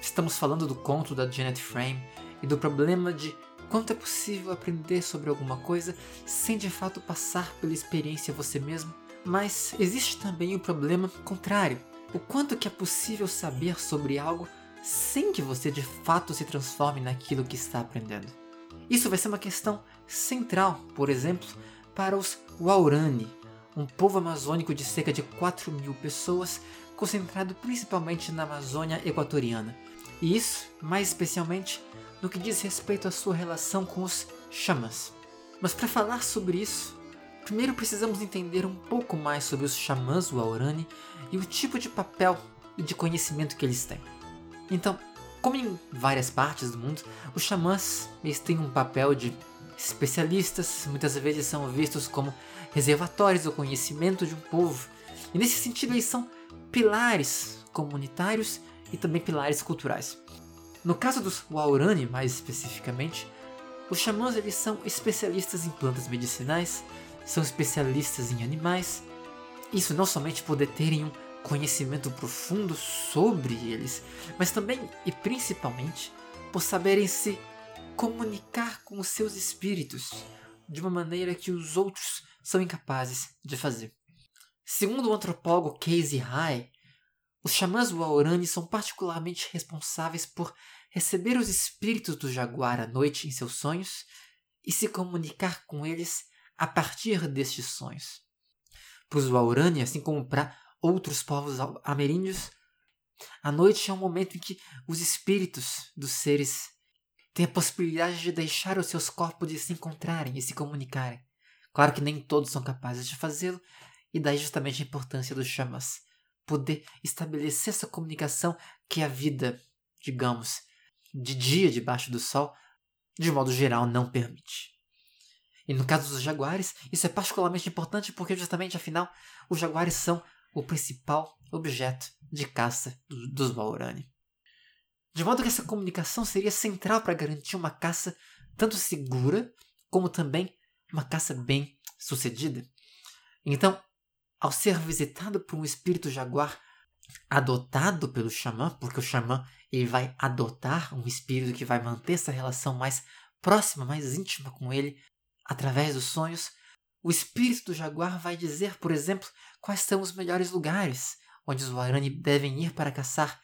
estamos falando do conto da Janet Frame e do problema de quanto é possível aprender sobre alguma coisa sem de fato passar pela experiência você mesmo. Mas existe também o problema contrário. O quanto que é possível saber sobre algo sem que você de fato se transforme naquilo que está aprendendo. Isso vai ser uma questão central, por exemplo, para os Waurani, um povo amazônico de cerca de 4 mil pessoas, concentrado principalmente na Amazônia equatoriana. E isso, mais especialmente, no que diz respeito à sua relação com os xamãs. Mas para falar sobre isso, primeiro precisamos entender um pouco mais sobre os xamãs Waorani e o tipo de papel e de conhecimento que eles têm. Então, como em várias partes do mundo, os xamãs eles têm um papel de especialistas, muitas vezes são vistos como reservatórios do conhecimento de um povo. E nesse sentido, eles são pilares comunitários e também pilares culturais. No caso dos Waurani, mais especificamente, Os xamãs eles são especialistas em plantas medicinais, são especialistas em animais. Isso não somente por terem um conhecimento profundo sobre eles, mas também e principalmente por saberem se comunicar com os seus espíritos de uma maneira que os outros são incapazes de fazer. Segundo o antropólogo Casey High, os xamãs Waorani são particularmente responsáveis por receber os espíritos do jaguar à noite em seus sonhos e se comunicar com eles a partir destes sonhos. Para os Waorani, assim como para outros povos ameríndios, a noite é um momento em que os espíritos dos seres têm a possibilidade de deixar os seus corpos de se encontrarem e se comunicarem. Claro que nem todos são capazes de fazê-lo, e daí justamente a importância dos chamas. Poder estabelecer essa comunicação que a vida, digamos, de dia debaixo do sol, de modo geral não permite. E no caso dos jaguares, isso é particularmente importante porque justamente afinal os jaguares são o principal objeto de caça dos Baurani. De modo que essa comunicação seria central para garantir uma caça tanto segura como também uma caça bem sucedida. Então, ao ser visitado por um espírito jaguar adotado pelo xamã, porque o xamã ele vai adotar um espírito que vai manter essa relação mais próxima, mais íntima com ele através dos sonhos, o espírito do jaguar vai dizer, por exemplo, quais são os melhores lugares onde os Warani devem ir para caçar,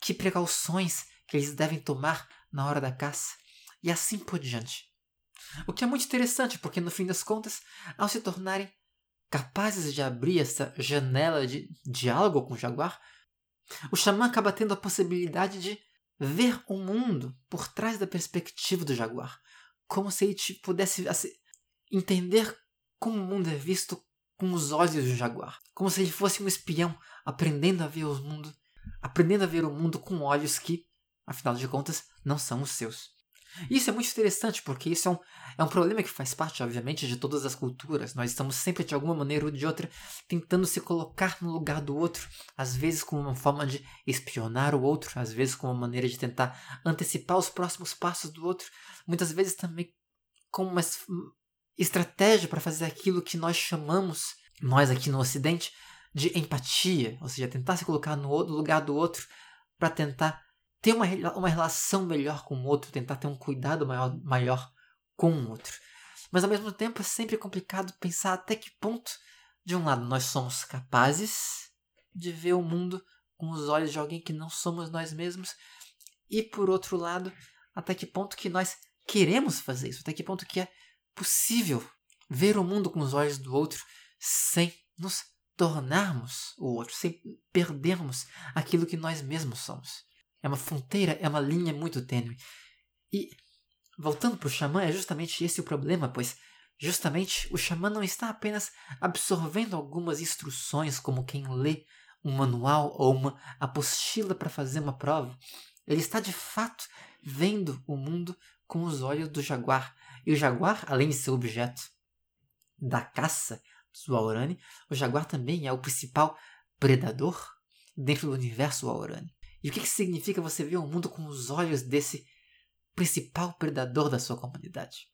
que precauções que eles devem tomar na hora da caça, e assim por diante. O que é muito interessante, porque no fim das contas, ao se tornarem capazes de abrir essa janela de diálogo com o jaguar, o xamã acaba tendo a possibilidade de ver o mundo por trás da perspectiva do jaguar, como se ele pudesse assim, entender como o mundo é visto com os olhos do jaguar, como se ele fosse um espião aprendendo a ver o mundo, aprendendo a ver o mundo com olhos que, afinal de contas, não são os seus. Isso é muito interessante porque isso é um, é um problema que faz parte, obviamente, de todas as culturas. Nós estamos sempre, de alguma maneira ou de outra, tentando se colocar no lugar do outro, às vezes como uma forma de espionar o outro, às vezes como uma maneira de tentar antecipar os próximos passos do outro, muitas vezes também como uma estratégia para fazer aquilo que nós chamamos, nós aqui no Ocidente, de empatia, ou seja, tentar se colocar no lugar do outro para tentar ter uma, uma relação melhor com o outro, tentar ter um cuidado maior, maior com o outro. Mas ao mesmo tempo é sempre complicado pensar até que ponto, de um lado, nós somos capazes de ver o mundo com os olhos de alguém que não somos nós mesmos, e por outro lado, até que ponto que nós queremos fazer isso, até que ponto que é possível ver o mundo com os olhos do outro sem nos tornarmos o outro, sem perdermos aquilo que nós mesmos somos. É uma fronteira, é uma linha muito tênue. E, voltando para o xamã, é justamente esse o problema, pois justamente o xamã não está apenas absorvendo algumas instruções, como quem lê um manual ou uma apostila para fazer uma prova. Ele está de fato vendo o mundo com os olhos do jaguar. E o jaguar, além de ser objeto da caça dos Waorani, o jaguar também é o principal predador dentro do universo Waorani. E o que, que significa você ver o mundo com os olhos desse principal predador da sua comunidade?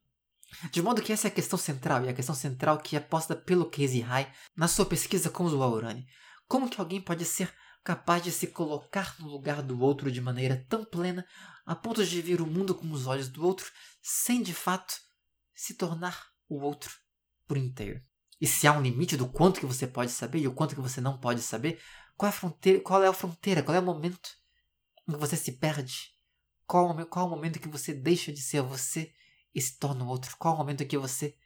De modo que essa é a questão central, e a questão central que é posta pelo Casey High na sua pesquisa com os Waurani. Como que alguém pode ser capaz de se colocar no lugar do outro de maneira tão plena, a ponto de ver o mundo com os olhos do outro, sem de fato se tornar o outro por inteiro? E se há um limite do quanto que você pode saber e o quanto que você não pode saber, qual é a fronteira? Qual é a fronteira? Qual é o momento em que você se perde? Qual, qual é o momento em que você deixa de ser você e se torna o outro? Qual é o momento em que você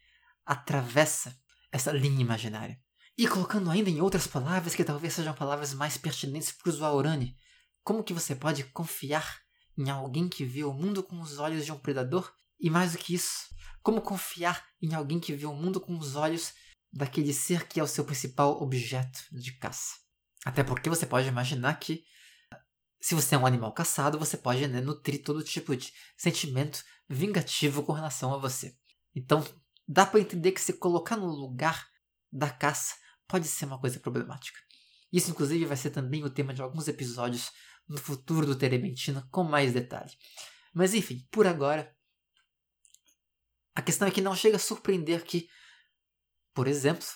atravessa essa linha imaginária? E colocando ainda em outras palavras que talvez sejam palavras mais pertinentes para o Aurani, como que você pode confiar em alguém que vê o mundo com os olhos de um predador? E mais do que isso, como confiar em alguém que vê o mundo com os olhos daquele ser que é o seu principal objeto de caça? Até porque você pode imaginar que se você é um animal caçado, você pode né, nutrir todo tipo de sentimento vingativo com relação a você. Então, dá para entender que se colocar no lugar da caça pode ser uma coisa problemática. Isso, inclusive, vai ser também o tema de alguns episódios no futuro do Terebentina com mais detalhe. Mas enfim, por agora, A questão é que não chega a surpreender que, por exemplo,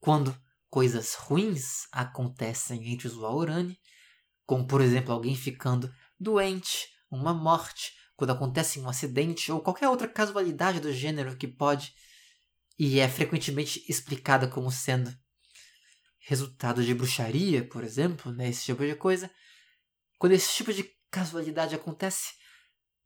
quando coisas ruins acontecem entre os Waurani, como por exemplo alguém ficando doente, uma morte, quando acontece um acidente ou qualquer outra casualidade do gênero que pode e é frequentemente explicada como sendo resultado de bruxaria, por exemplo, né, esse tipo de coisa. Quando esse tipo de casualidade acontece,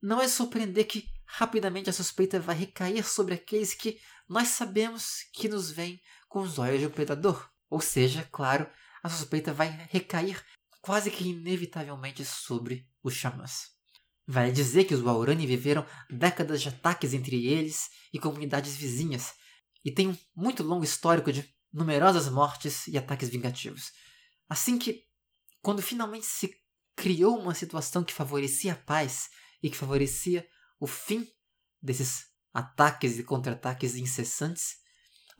não é surpreender que rapidamente a suspeita vai recair sobre aqueles que nós sabemos que nos veem com os olhos de um predador. Ou seja, claro, a suspeita vai recair quase que inevitavelmente sobre os xamãs. Vale dizer que os Waurani viveram décadas de ataques entre eles e comunidades vizinhas, e têm um muito longo histórico de numerosas mortes e ataques vingativos. Assim que, quando finalmente se criou uma situação que favorecia a paz e que favorecia o fim desses ataques e contra-ataques incessantes,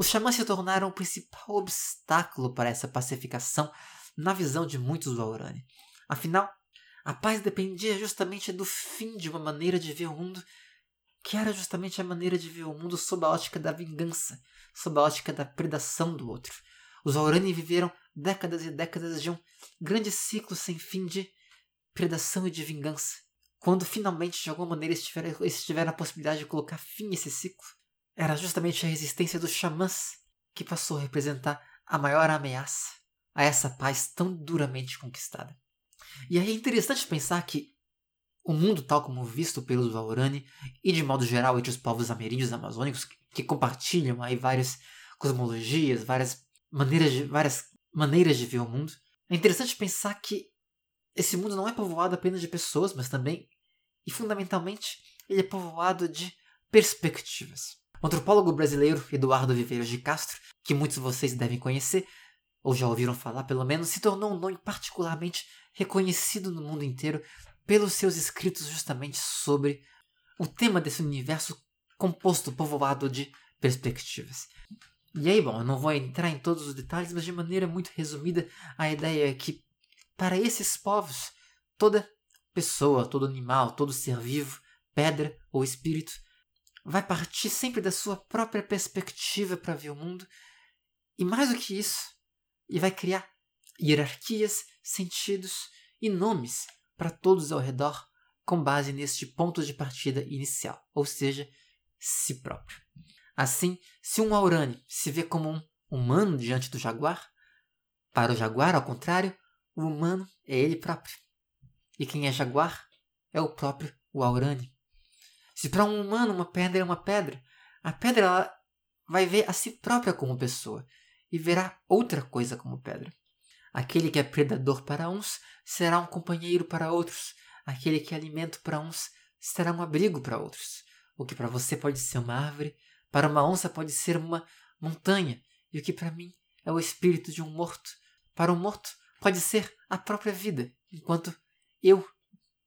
os xamãs se tornaram o principal obstáculo para essa pacificação na visão de muitos do Aurani. Afinal, a paz dependia justamente do fim de uma maneira de ver o mundo que era justamente a maneira de ver o mundo sob a ótica da vingança, sob a ótica da predação do outro. Os Aurani viveram décadas e décadas de um grande ciclo sem fim de predação e de vingança. Quando finalmente, de alguma maneira, eles tiveram a possibilidade de colocar fim a esse ciclo, era justamente a resistência dos xamãs que passou a representar a maior ameaça a essa paz tão duramente conquistada. E aí é interessante pensar que o mundo tal como visto pelos Valorani e de modo geral entre os povos ameríndios amazônicos que compartilham aí várias cosmologias, várias maneiras de, várias maneiras de ver o mundo. É interessante pensar que esse mundo não é povoado apenas de pessoas, mas também e fundamentalmente ele é povoado de perspectivas. O antropólogo brasileiro Eduardo Viveiros de Castro, que muitos de vocês devem conhecer, ou já ouviram falar pelo menos, se tornou um nome particularmente reconhecido no mundo inteiro pelos seus escritos justamente sobre o tema desse universo composto, povoado de perspectivas. E aí, bom, eu não vou entrar em todos os detalhes, mas de maneira muito resumida, a ideia é que para esses povos, toda pessoa, todo animal, todo ser vivo, pedra ou espírito, vai partir sempre da sua própria perspectiva para ver o mundo, e mais do que isso, e vai criar hierarquias, sentidos e nomes para todos ao redor com base neste ponto de partida inicial, ou seja, si próprio. Assim, se um Aurani se vê como um humano diante do jaguar, para o jaguar, ao contrário, o humano é ele próprio. E quem é jaguar é o próprio Aurani. Se para um humano uma pedra é uma pedra, a pedra ela vai ver a si própria como pessoa e verá outra coisa como pedra. Aquele que é predador para uns será um companheiro para outros. Aquele que é alimento para uns será um abrigo para outros. O que para você pode ser uma árvore, para uma onça pode ser uma montanha. E o que para mim é o espírito de um morto, para um morto pode ser a própria vida, enquanto eu,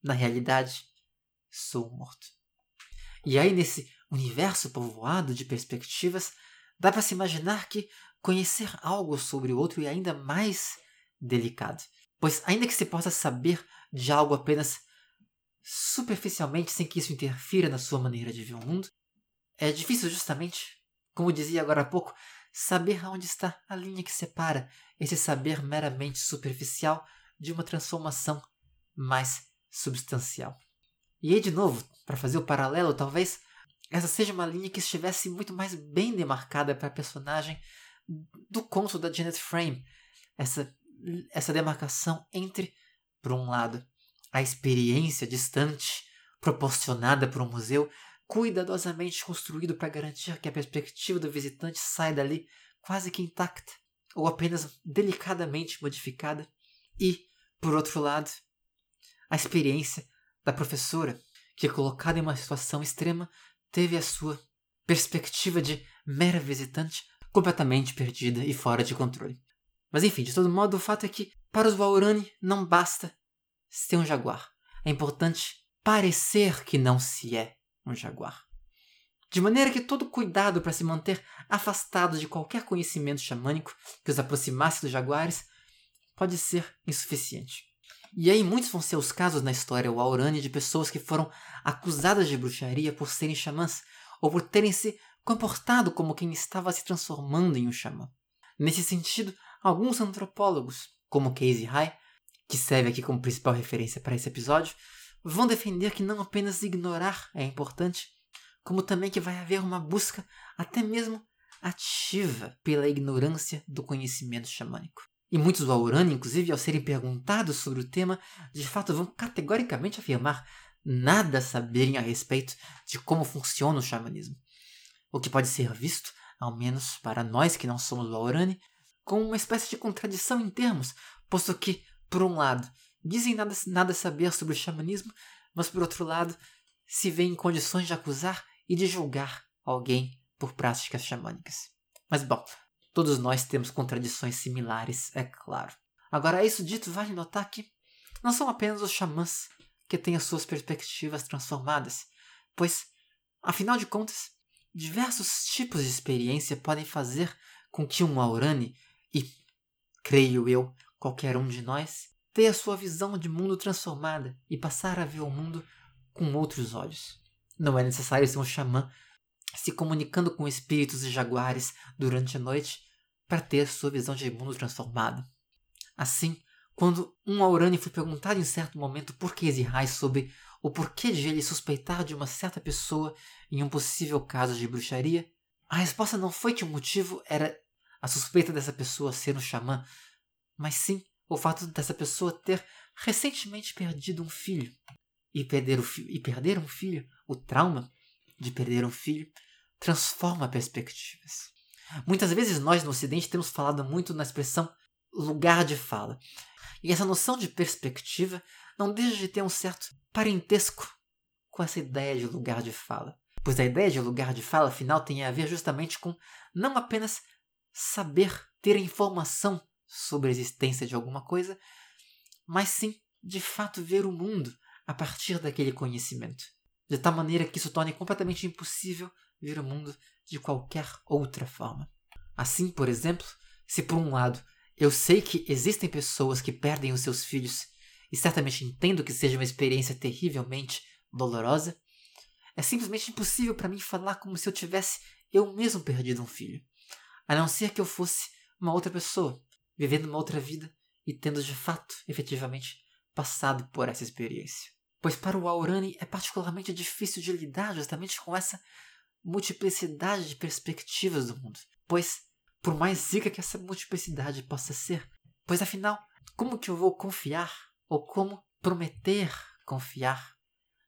na realidade, sou um morto. E aí, nesse universo povoado de perspectivas, dá para se imaginar que conhecer algo sobre o outro é ainda mais delicado. Pois, ainda que se possa saber de algo apenas superficialmente, sem que isso interfira na sua maneira de ver o mundo, é difícil, justamente, como dizia agora há pouco, saber onde está a linha que separa esse saber meramente superficial de uma transformação mais substancial. E aí, de novo, para fazer o paralelo, talvez essa seja uma linha que estivesse muito mais bem demarcada para a personagem do conto da Janet Frame. Essa essa demarcação entre, por um lado, a experiência distante proporcionada por um museu cuidadosamente construído para garantir que a perspectiva do visitante saia dali quase que intacta ou apenas delicadamente modificada, e, por outro lado, a experiência da professora, que, colocada em uma situação extrema, teve a sua perspectiva de mera visitante completamente perdida e fora de controle. Mas enfim, de todo modo, o fato é que para os Waurani não basta ser um jaguar. É importante parecer que não se é um jaguar. De maneira que todo cuidado para se manter afastado de qualquer conhecimento xamânico que os aproximasse dos jaguares pode ser insuficiente. E aí muitos vão ser os casos na história Waurani de pessoas que foram acusadas de bruxaria por serem xamãs, ou por terem se comportado como quem estava se transformando em um xamã. Nesse sentido, alguns antropólogos, como Casey High, que serve aqui como principal referência para esse episódio, vão defender que não apenas ignorar é importante, como também que vai haver uma busca até mesmo ativa pela ignorância do conhecimento xamânico. E muitos Waurani, inclusive, ao serem perguntados sobre o tema, de fato vão categoricamente afirmar nada saberem a respeito de como funciona o xamanismo. O que pode ser visto, ao menos para nós que não somos Waurani, como uma espécie de contradição em termos, posto que, por um lado, dizem nada, nada saber sobre o xamanismo, mas por outro lado, se veem em condições de acusar e de julgar alguém por práticas xamânicas. Mas bom, todos nós temos contradições similares, é claro. Agora, isso dito, vale notar que não são apenas os xamãs que têm as suas perspectivas transformadas, pois, afinal de contas, diversos tipos de experiência podem fazer com que um Aurani, e creio eu, qualquer um de nós, tenha sua visão de mundo transformada e passar a ver o mundo com outros olhos. Não é necessário ser um xamã se comunicando com espíritos e jaguares durante a noite para ter sua visão de mundo transformada. Assim, quando um Aurani foi perguntado em certo momento por que Ezirrai sobre o porquê de ele suspeitar de uma certa pessoa em um possível caso de bruxaria, a resposta não foi que o motivo era a suspeita dessa pessoa ser um xamã, mas sim o fato dessa pessoa ter recentemente perdido um filho. E perder, o e perder um filho, o trauma de perder um filho, transforma perspectivas. Muitas vezes nós no Ocidente temos falado muito na expressão lugar de fala. E essa noção de perspectiva não deixa de ter um certo parentesco com essa ideia de lugar de fala. Pois a ideia de lugar de fala, afinal, tem a ver justamente com não apenas saber ter informação sobre a existência de alguma coisa, mas sim, de fato, ver o mundo a partir daquele conhecimento. De tal maneira que isso torne completamente impossível ver o mundo de qualquer outra forma. Assim, por exemplo, se por um lado eu sei que existem pessoas que perdem os seus filhos e certamente entendo que seja uma experiência terrivelmente dolorosa, é simplesmente impossível para mim falar como se eu tivesse eu mesmo perdido um filho, a não ser que eu fosse uma outra pessoa, vivendo uma outra vida e tendo de fato, efetivamente, passado por essa experiência. Pois para o Aurani é particularmente difícil de lidar justamente com essa multiplicidade de perspectivas do mundo. Pois, por mais rica que essa multiplicidade possa ser, pois afinal, como que eu vou confiar ou como prometer confiar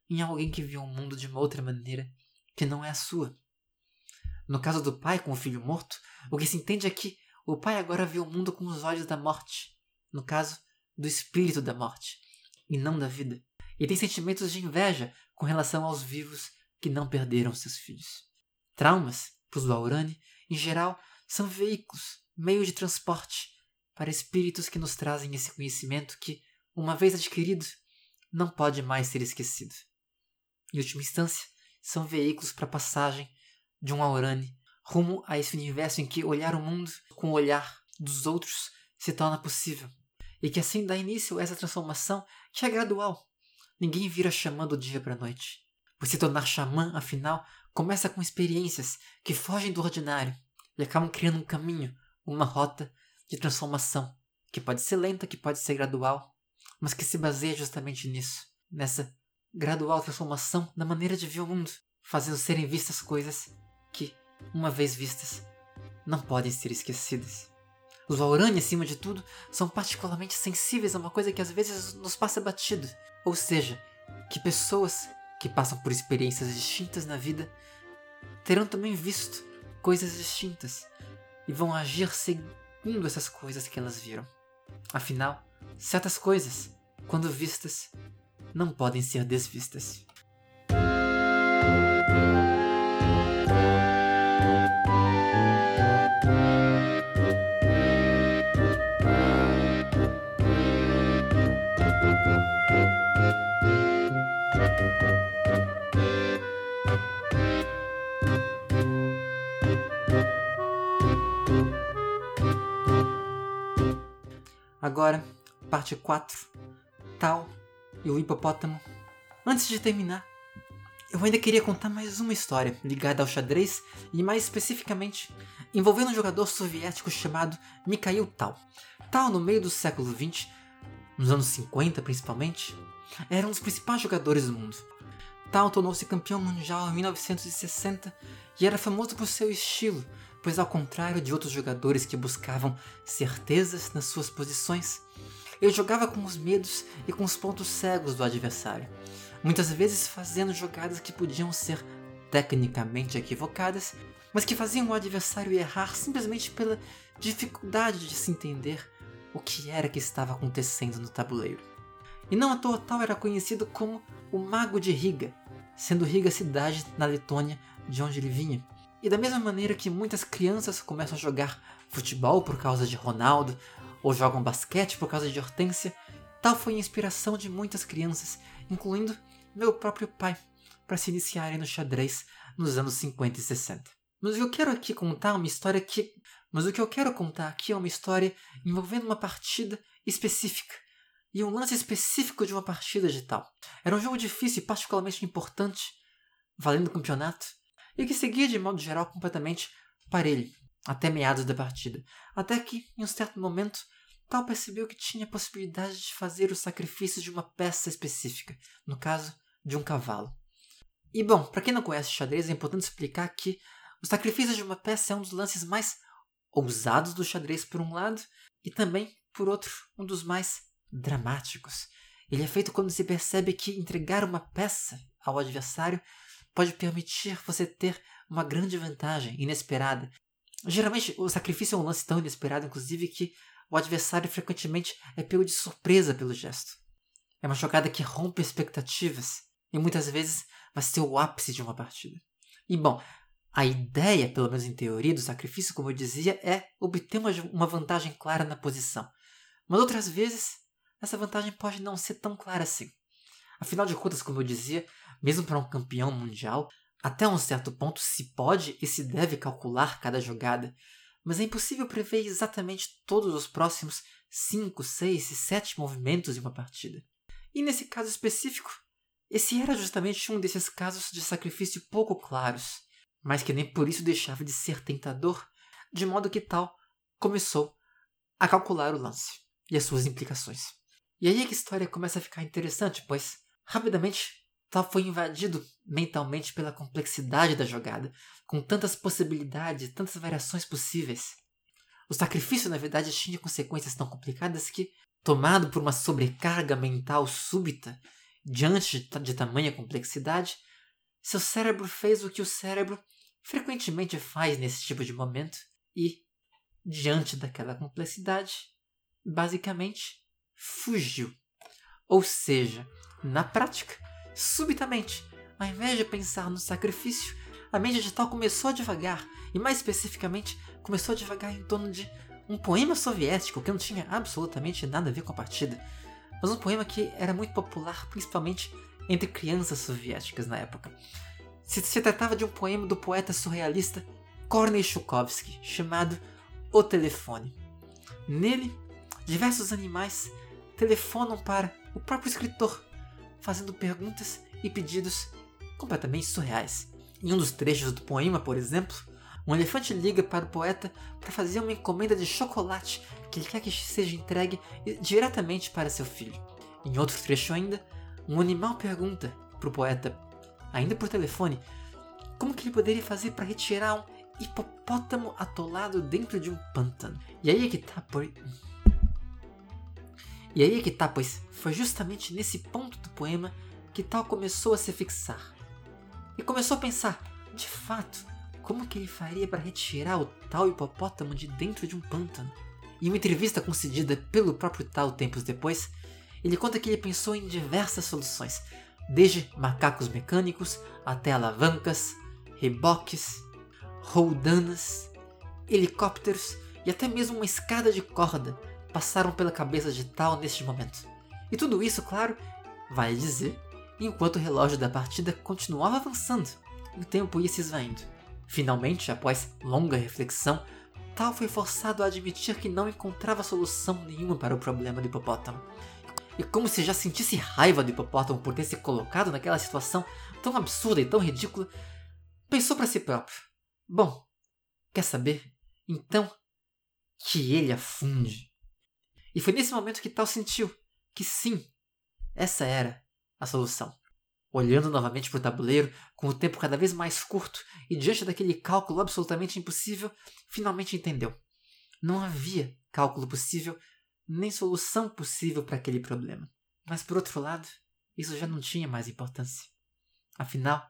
em alguém que viu o mundo de uma outra maneira que não é a sua? No caso do pai com o filho morto, o que se entende é que o pai agora vê o mundo com os olhos da morte, no caso, do espírito da morte, e não da vida. E tem sentimentos de inveja com relação aos vivos que não perderam seus filhos. Traumas, para os Waurani, em geral, são veículos, meios de transporte para espíritos que nos trazem esse conhecimento que, uma vez adquirido, não pode mais ser esquecido. Em última instância, são veículos para a passagem de um Aurani rumo a esse universo em que olhar o mundo com o olhar dos outros se torna possível. E que assim dá início a essa transformação que é gradual. Ninguém vira xamã do dia para a noite. Por se tornar xamã, afinal, começa com experiências que fogem do ordinário e acabam criando um caminho, uma rota de transformação, que pode ser lenta, que pode ser gradual, mas que se baseia justamente nisso, nessa gradual transformação na maneira de ver o mundo, fazendo serem vistas coisas uma vez vistas, não podem ser esquecidas. Os Aurani, acima de tudo, são particularmente sensíveis a uma coisa que às vezes nos passa batido, ou seja, que pessoas que passam por experiências distintas na vida terão também visto coisas distintas e vão agir segundo essas coisas que elas viram. Afinal, certas coisas, quando vistas, não podem ser desvistas. Agora, parte 4. Tal e o hipopótamo. Antes de terminar, eu ainda queria contar mais uma história ligada ao xadrez e mais especificamente envolvendo um jogador soviético chamado Mikhail Tal. Tal, no meio do século XX, nos anos 50 principalmente, era um dos principais jogadores do mundo. Tal tornou-se campeão mundial em 1960 e era famoso por seu estilo, pois ao contrário de outros jogadores que buscavam certezas nas suas posições, ele jogava com os medos e com os pontos cegos do adversário, muitas vezes fazendo jogadas que podiam ser tecnicamente equivocadas, mas que faziam o adversário errar simplesmente pela dificuldade de se entender o que era que estava acontecendo no tabuleiro. E não à toa tal era conhecido como o Mago de Riga, sendo Riga a cidade na Letônia de onde ele vinha. E da mesma maneira que muitas crianças começam a jogar futebol por causa de Ronaldo, ou jogam basquete por causa de Hortência, tal foi a inspiração de muitas crianças, incluindo meu próprio pai, para se iniciarem no xadrez nos anos 50 e 60. Mas o que eu quero aqui contar é uma história que. Mas o que eu quero contar aqui é uma história envolvendo uma partida específica e um lance específico de uma partida de tal. Era um jogo difícil e particularmente importante, valendo o campeonato, e que seguia de modo geral completamente parelho, até meados da partida. Até que, em um certo momento, Tal percebeu que tinha a possibilidade de fazer o sacrifício de uma peça específica, no caso, de um cavalo. E bom, para quem não conhece xadrez, é importante explicar que o sacrifício de uma peça é um dos lances mais ousados do xadrez por um lado, e também, por outro, um dos mais dramáticos. Ele é feito quando se percebe que entregar uma peça ao adversário pode permitir você ter uma grande vantagem inesperada. Geralmente, o sacrifício é um lance tão inesperado, inclusive, que o adversário frequentemente é pego de surpresa pelo gesto. É uma jogada que rompe expectativas e muitas vezes vai ser o ápice de uma partida. E bom, a ideia, pelo menos em teoria, do sacrifício, como eu dizia, é obter uma, vantagem clara na posição. Mas outras vezes, essa vantagem pode não ser tão clara assim. Afinal de contas, como eu dizia, mesmo para um campeão mundial, até um certo ponto se pode e se deve calcular cada jogada, mas é impossível prever exatamente todos os próximos 5, 6 e 7 movimentos de uma partida. E nesse caso específico, esse era justamente um desses casos de sacrifício pouco claros, mas que nem por isso deixava de ser tentador, de modo que tal começou a calcular o lance e as suas implicações. E aí é que a história começa a ficar interessante, pois rapidamente tal foi invadido mentalmente pela complexidade da jogada, com tantas possibilidades, tantas variações possíveis. O sacrifício, na verdade, tinha consequências tão complicadas que, tomado por uma sobrecarga mental súbita diante de tamanha complexidade, seu cérebro fez o que o cérebro frequentemente faz nesse tipo de momento e, diante daquela complexidade, basicamente fugiu. Ou seja, na prática, subitamente, ao invés de pensar no sacrifício, a mente digital começou a devagar, e mais especificamente, começou a devagar em torno de um poema soviético que não tinha absolutamente nada a ver com a partida, mas um poema que era muito popular principalmente entre crianças soviéticas na época. Se, se tratava de um poema do poeta surrealista Kornei Chukovsky, chamado O Telefone. Nele, diversos animais telefonam para o próprio escritor, fazendo perguntas e pedidos completamente surreais. Em um dos trechos do poema, por exemplo, um elefante liga para o poeta para fazer uma encomenda de chocolate que ele quer que seja entregue diretamente para seu filho. Em outro trecho ainda, um animal pergunta para o poeta ainda por telefone, como que ele poderia fazer para retirar um hipopótamo atolado dentro de um pântano. E aí é que tá, por... E aí é que tá, pois foi justamente nesse ponto do poema que tal começou a se fixar. E começou a pensar, de fato, como que ele faria para retirar o tal hipopótamo de dentro de um pântano? Em uma entrevista concedida pelo próprio Tal tempos depois, ele conta que ele pensou em diversas soluções, desde macacos mecânicos até alavancas, reboques, roldanas, helicópteros e até mesmo uma escada de corda passaram pela cabeça de Tal neste momento. E tudo isso, claro, vai dizer, enquanto o relógio da partida continuava avançando o tempo ia se esvaindo. Finalmente, após longa reflexão, Tal foi forçado a admitir que não encontrava solução nenhuma para o problema do hipopótamo. E como se já sentisse raiva do hipopótamo por ter se colocado naquela situação, tão absurda e tão ridícula, pensou para si próprio: Bom, quer saber? Então que ele afunde. E foi nesse momento que Tal sentiu que sim, essa era a solução. Olhando novamente para o tabuleiro, com o tempo cada vez mais curto e diante daquele cálculo absolutamente impossível, finalmente entendeu. Não havia cálculo possível, nem solução possível para aquele problema. Mas por outro lado, isso já não tinha mais importância. Afinal,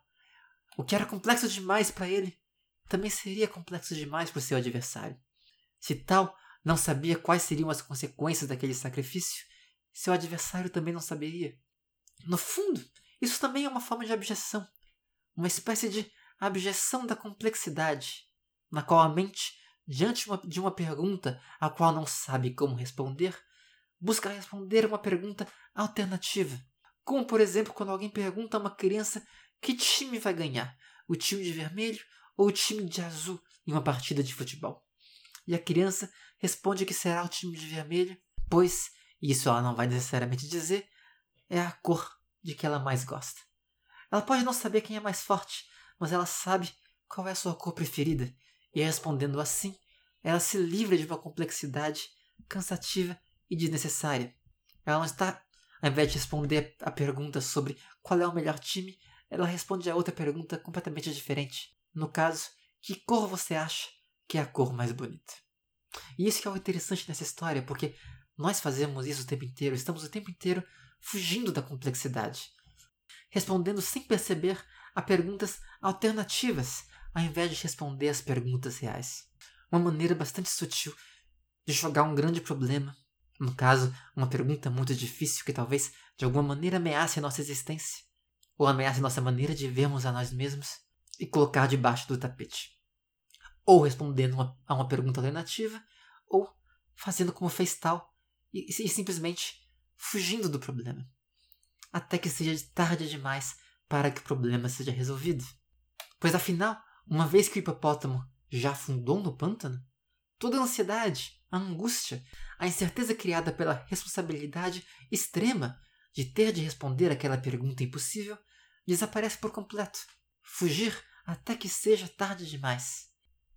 o que era complexo demais para ele também seria complexo demais para o seu adversário. Se tal não sabia quais seriam as consequências daquele sacrifício, seu adversário também não saberia. No fundo, isso também é uma forma de abjeção, uma espécie de abjeção da complexidade, na qual a mente, diante de uma, pergunta a qual não sabe como responder, busca responder uma pergunta alternativa. Como, por exemplo, quando alguém pergunta a uma criança que time vai ganhar, o time de vermelho ou o time de azul em uma partida de futebol. E a criança responde que será o time de vermelho, pois, isso ela não vai necessariamente dizer, é a cor de que ela mais gosta. Ela pode não saber quem é mais forte, mas ela sabe qual é a sua cor preferida, e respondendo assim, ela se livra de uma complexidade cansativa e desnecessária. Ela não está, ao invés de responder a pergunta sobre qual é o melhor time, ela responde a outra pergunta completamente diferente. No caso, que cor você acha que é a cor mais bonita? E isso que é o interessante nessa história, porque nós fazemos isso o tempo inteiro, estamos o tempo inteiro fugindo da complexidade, respondendo sem perceber a perguntas alternativas, ao invés de responder às perguntas reais. Uma maneira bastante sutil de jogar um grande problema, no caso, uma pergunta muito difícil que talvez de alguma maneira ameace a nossa existência, ou ameace nossa maneira de vermos a nós mesmos, e colocar debaixo do tapete. Ou respondendo uma, a uma pergunta alternativa, ou fazendo como fez tal e, e simplesmente fugindo do problema. Até que seja tarde demais para que o problema seja resolvido. Pois afinal, uma vez que o hipopótamo já afundou no pântano, toda a ansiedade, a angústia, a incerteza criada pela responsabilidade extrema de ter de responder aquela pergunta impossível desaparece por completo. Fugir até que seja tarde demais.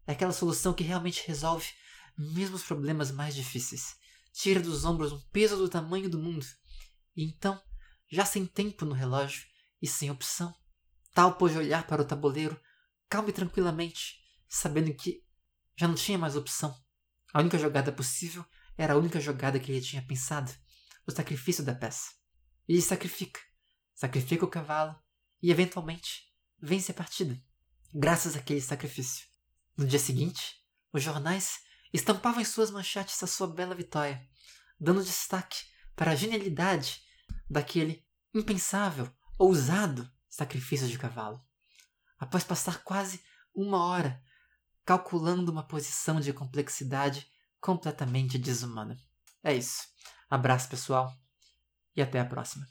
É aquela solução que realmente resolve mesmo os problemas mais difíceis. Tira dos ombros um peso do tamanho do mundo. E então, já sem tempo no relógio e sem opção, Tal pôde olhar para o tabuleiro, calmo e tranquilamente, sabendo que já não tinha mais opção. A única jogada possível era a única jogada que ele tinha pensado: o sacrifício da peça. E ele sacrifica. Sacrifica o cavalo e, eventualmente, vence a partida graças àquele sacrifício. No dia seguinte, os jornais estampavam em suas manchetes a sua bela vitória, dando destaque para a genialidade daquele impensável, ousado sacrifício de cavalo. Após passar quase uma hora calculando uma posição de complexidade completamente desumana. É isso. Abraço, pessoal, e até a próxima.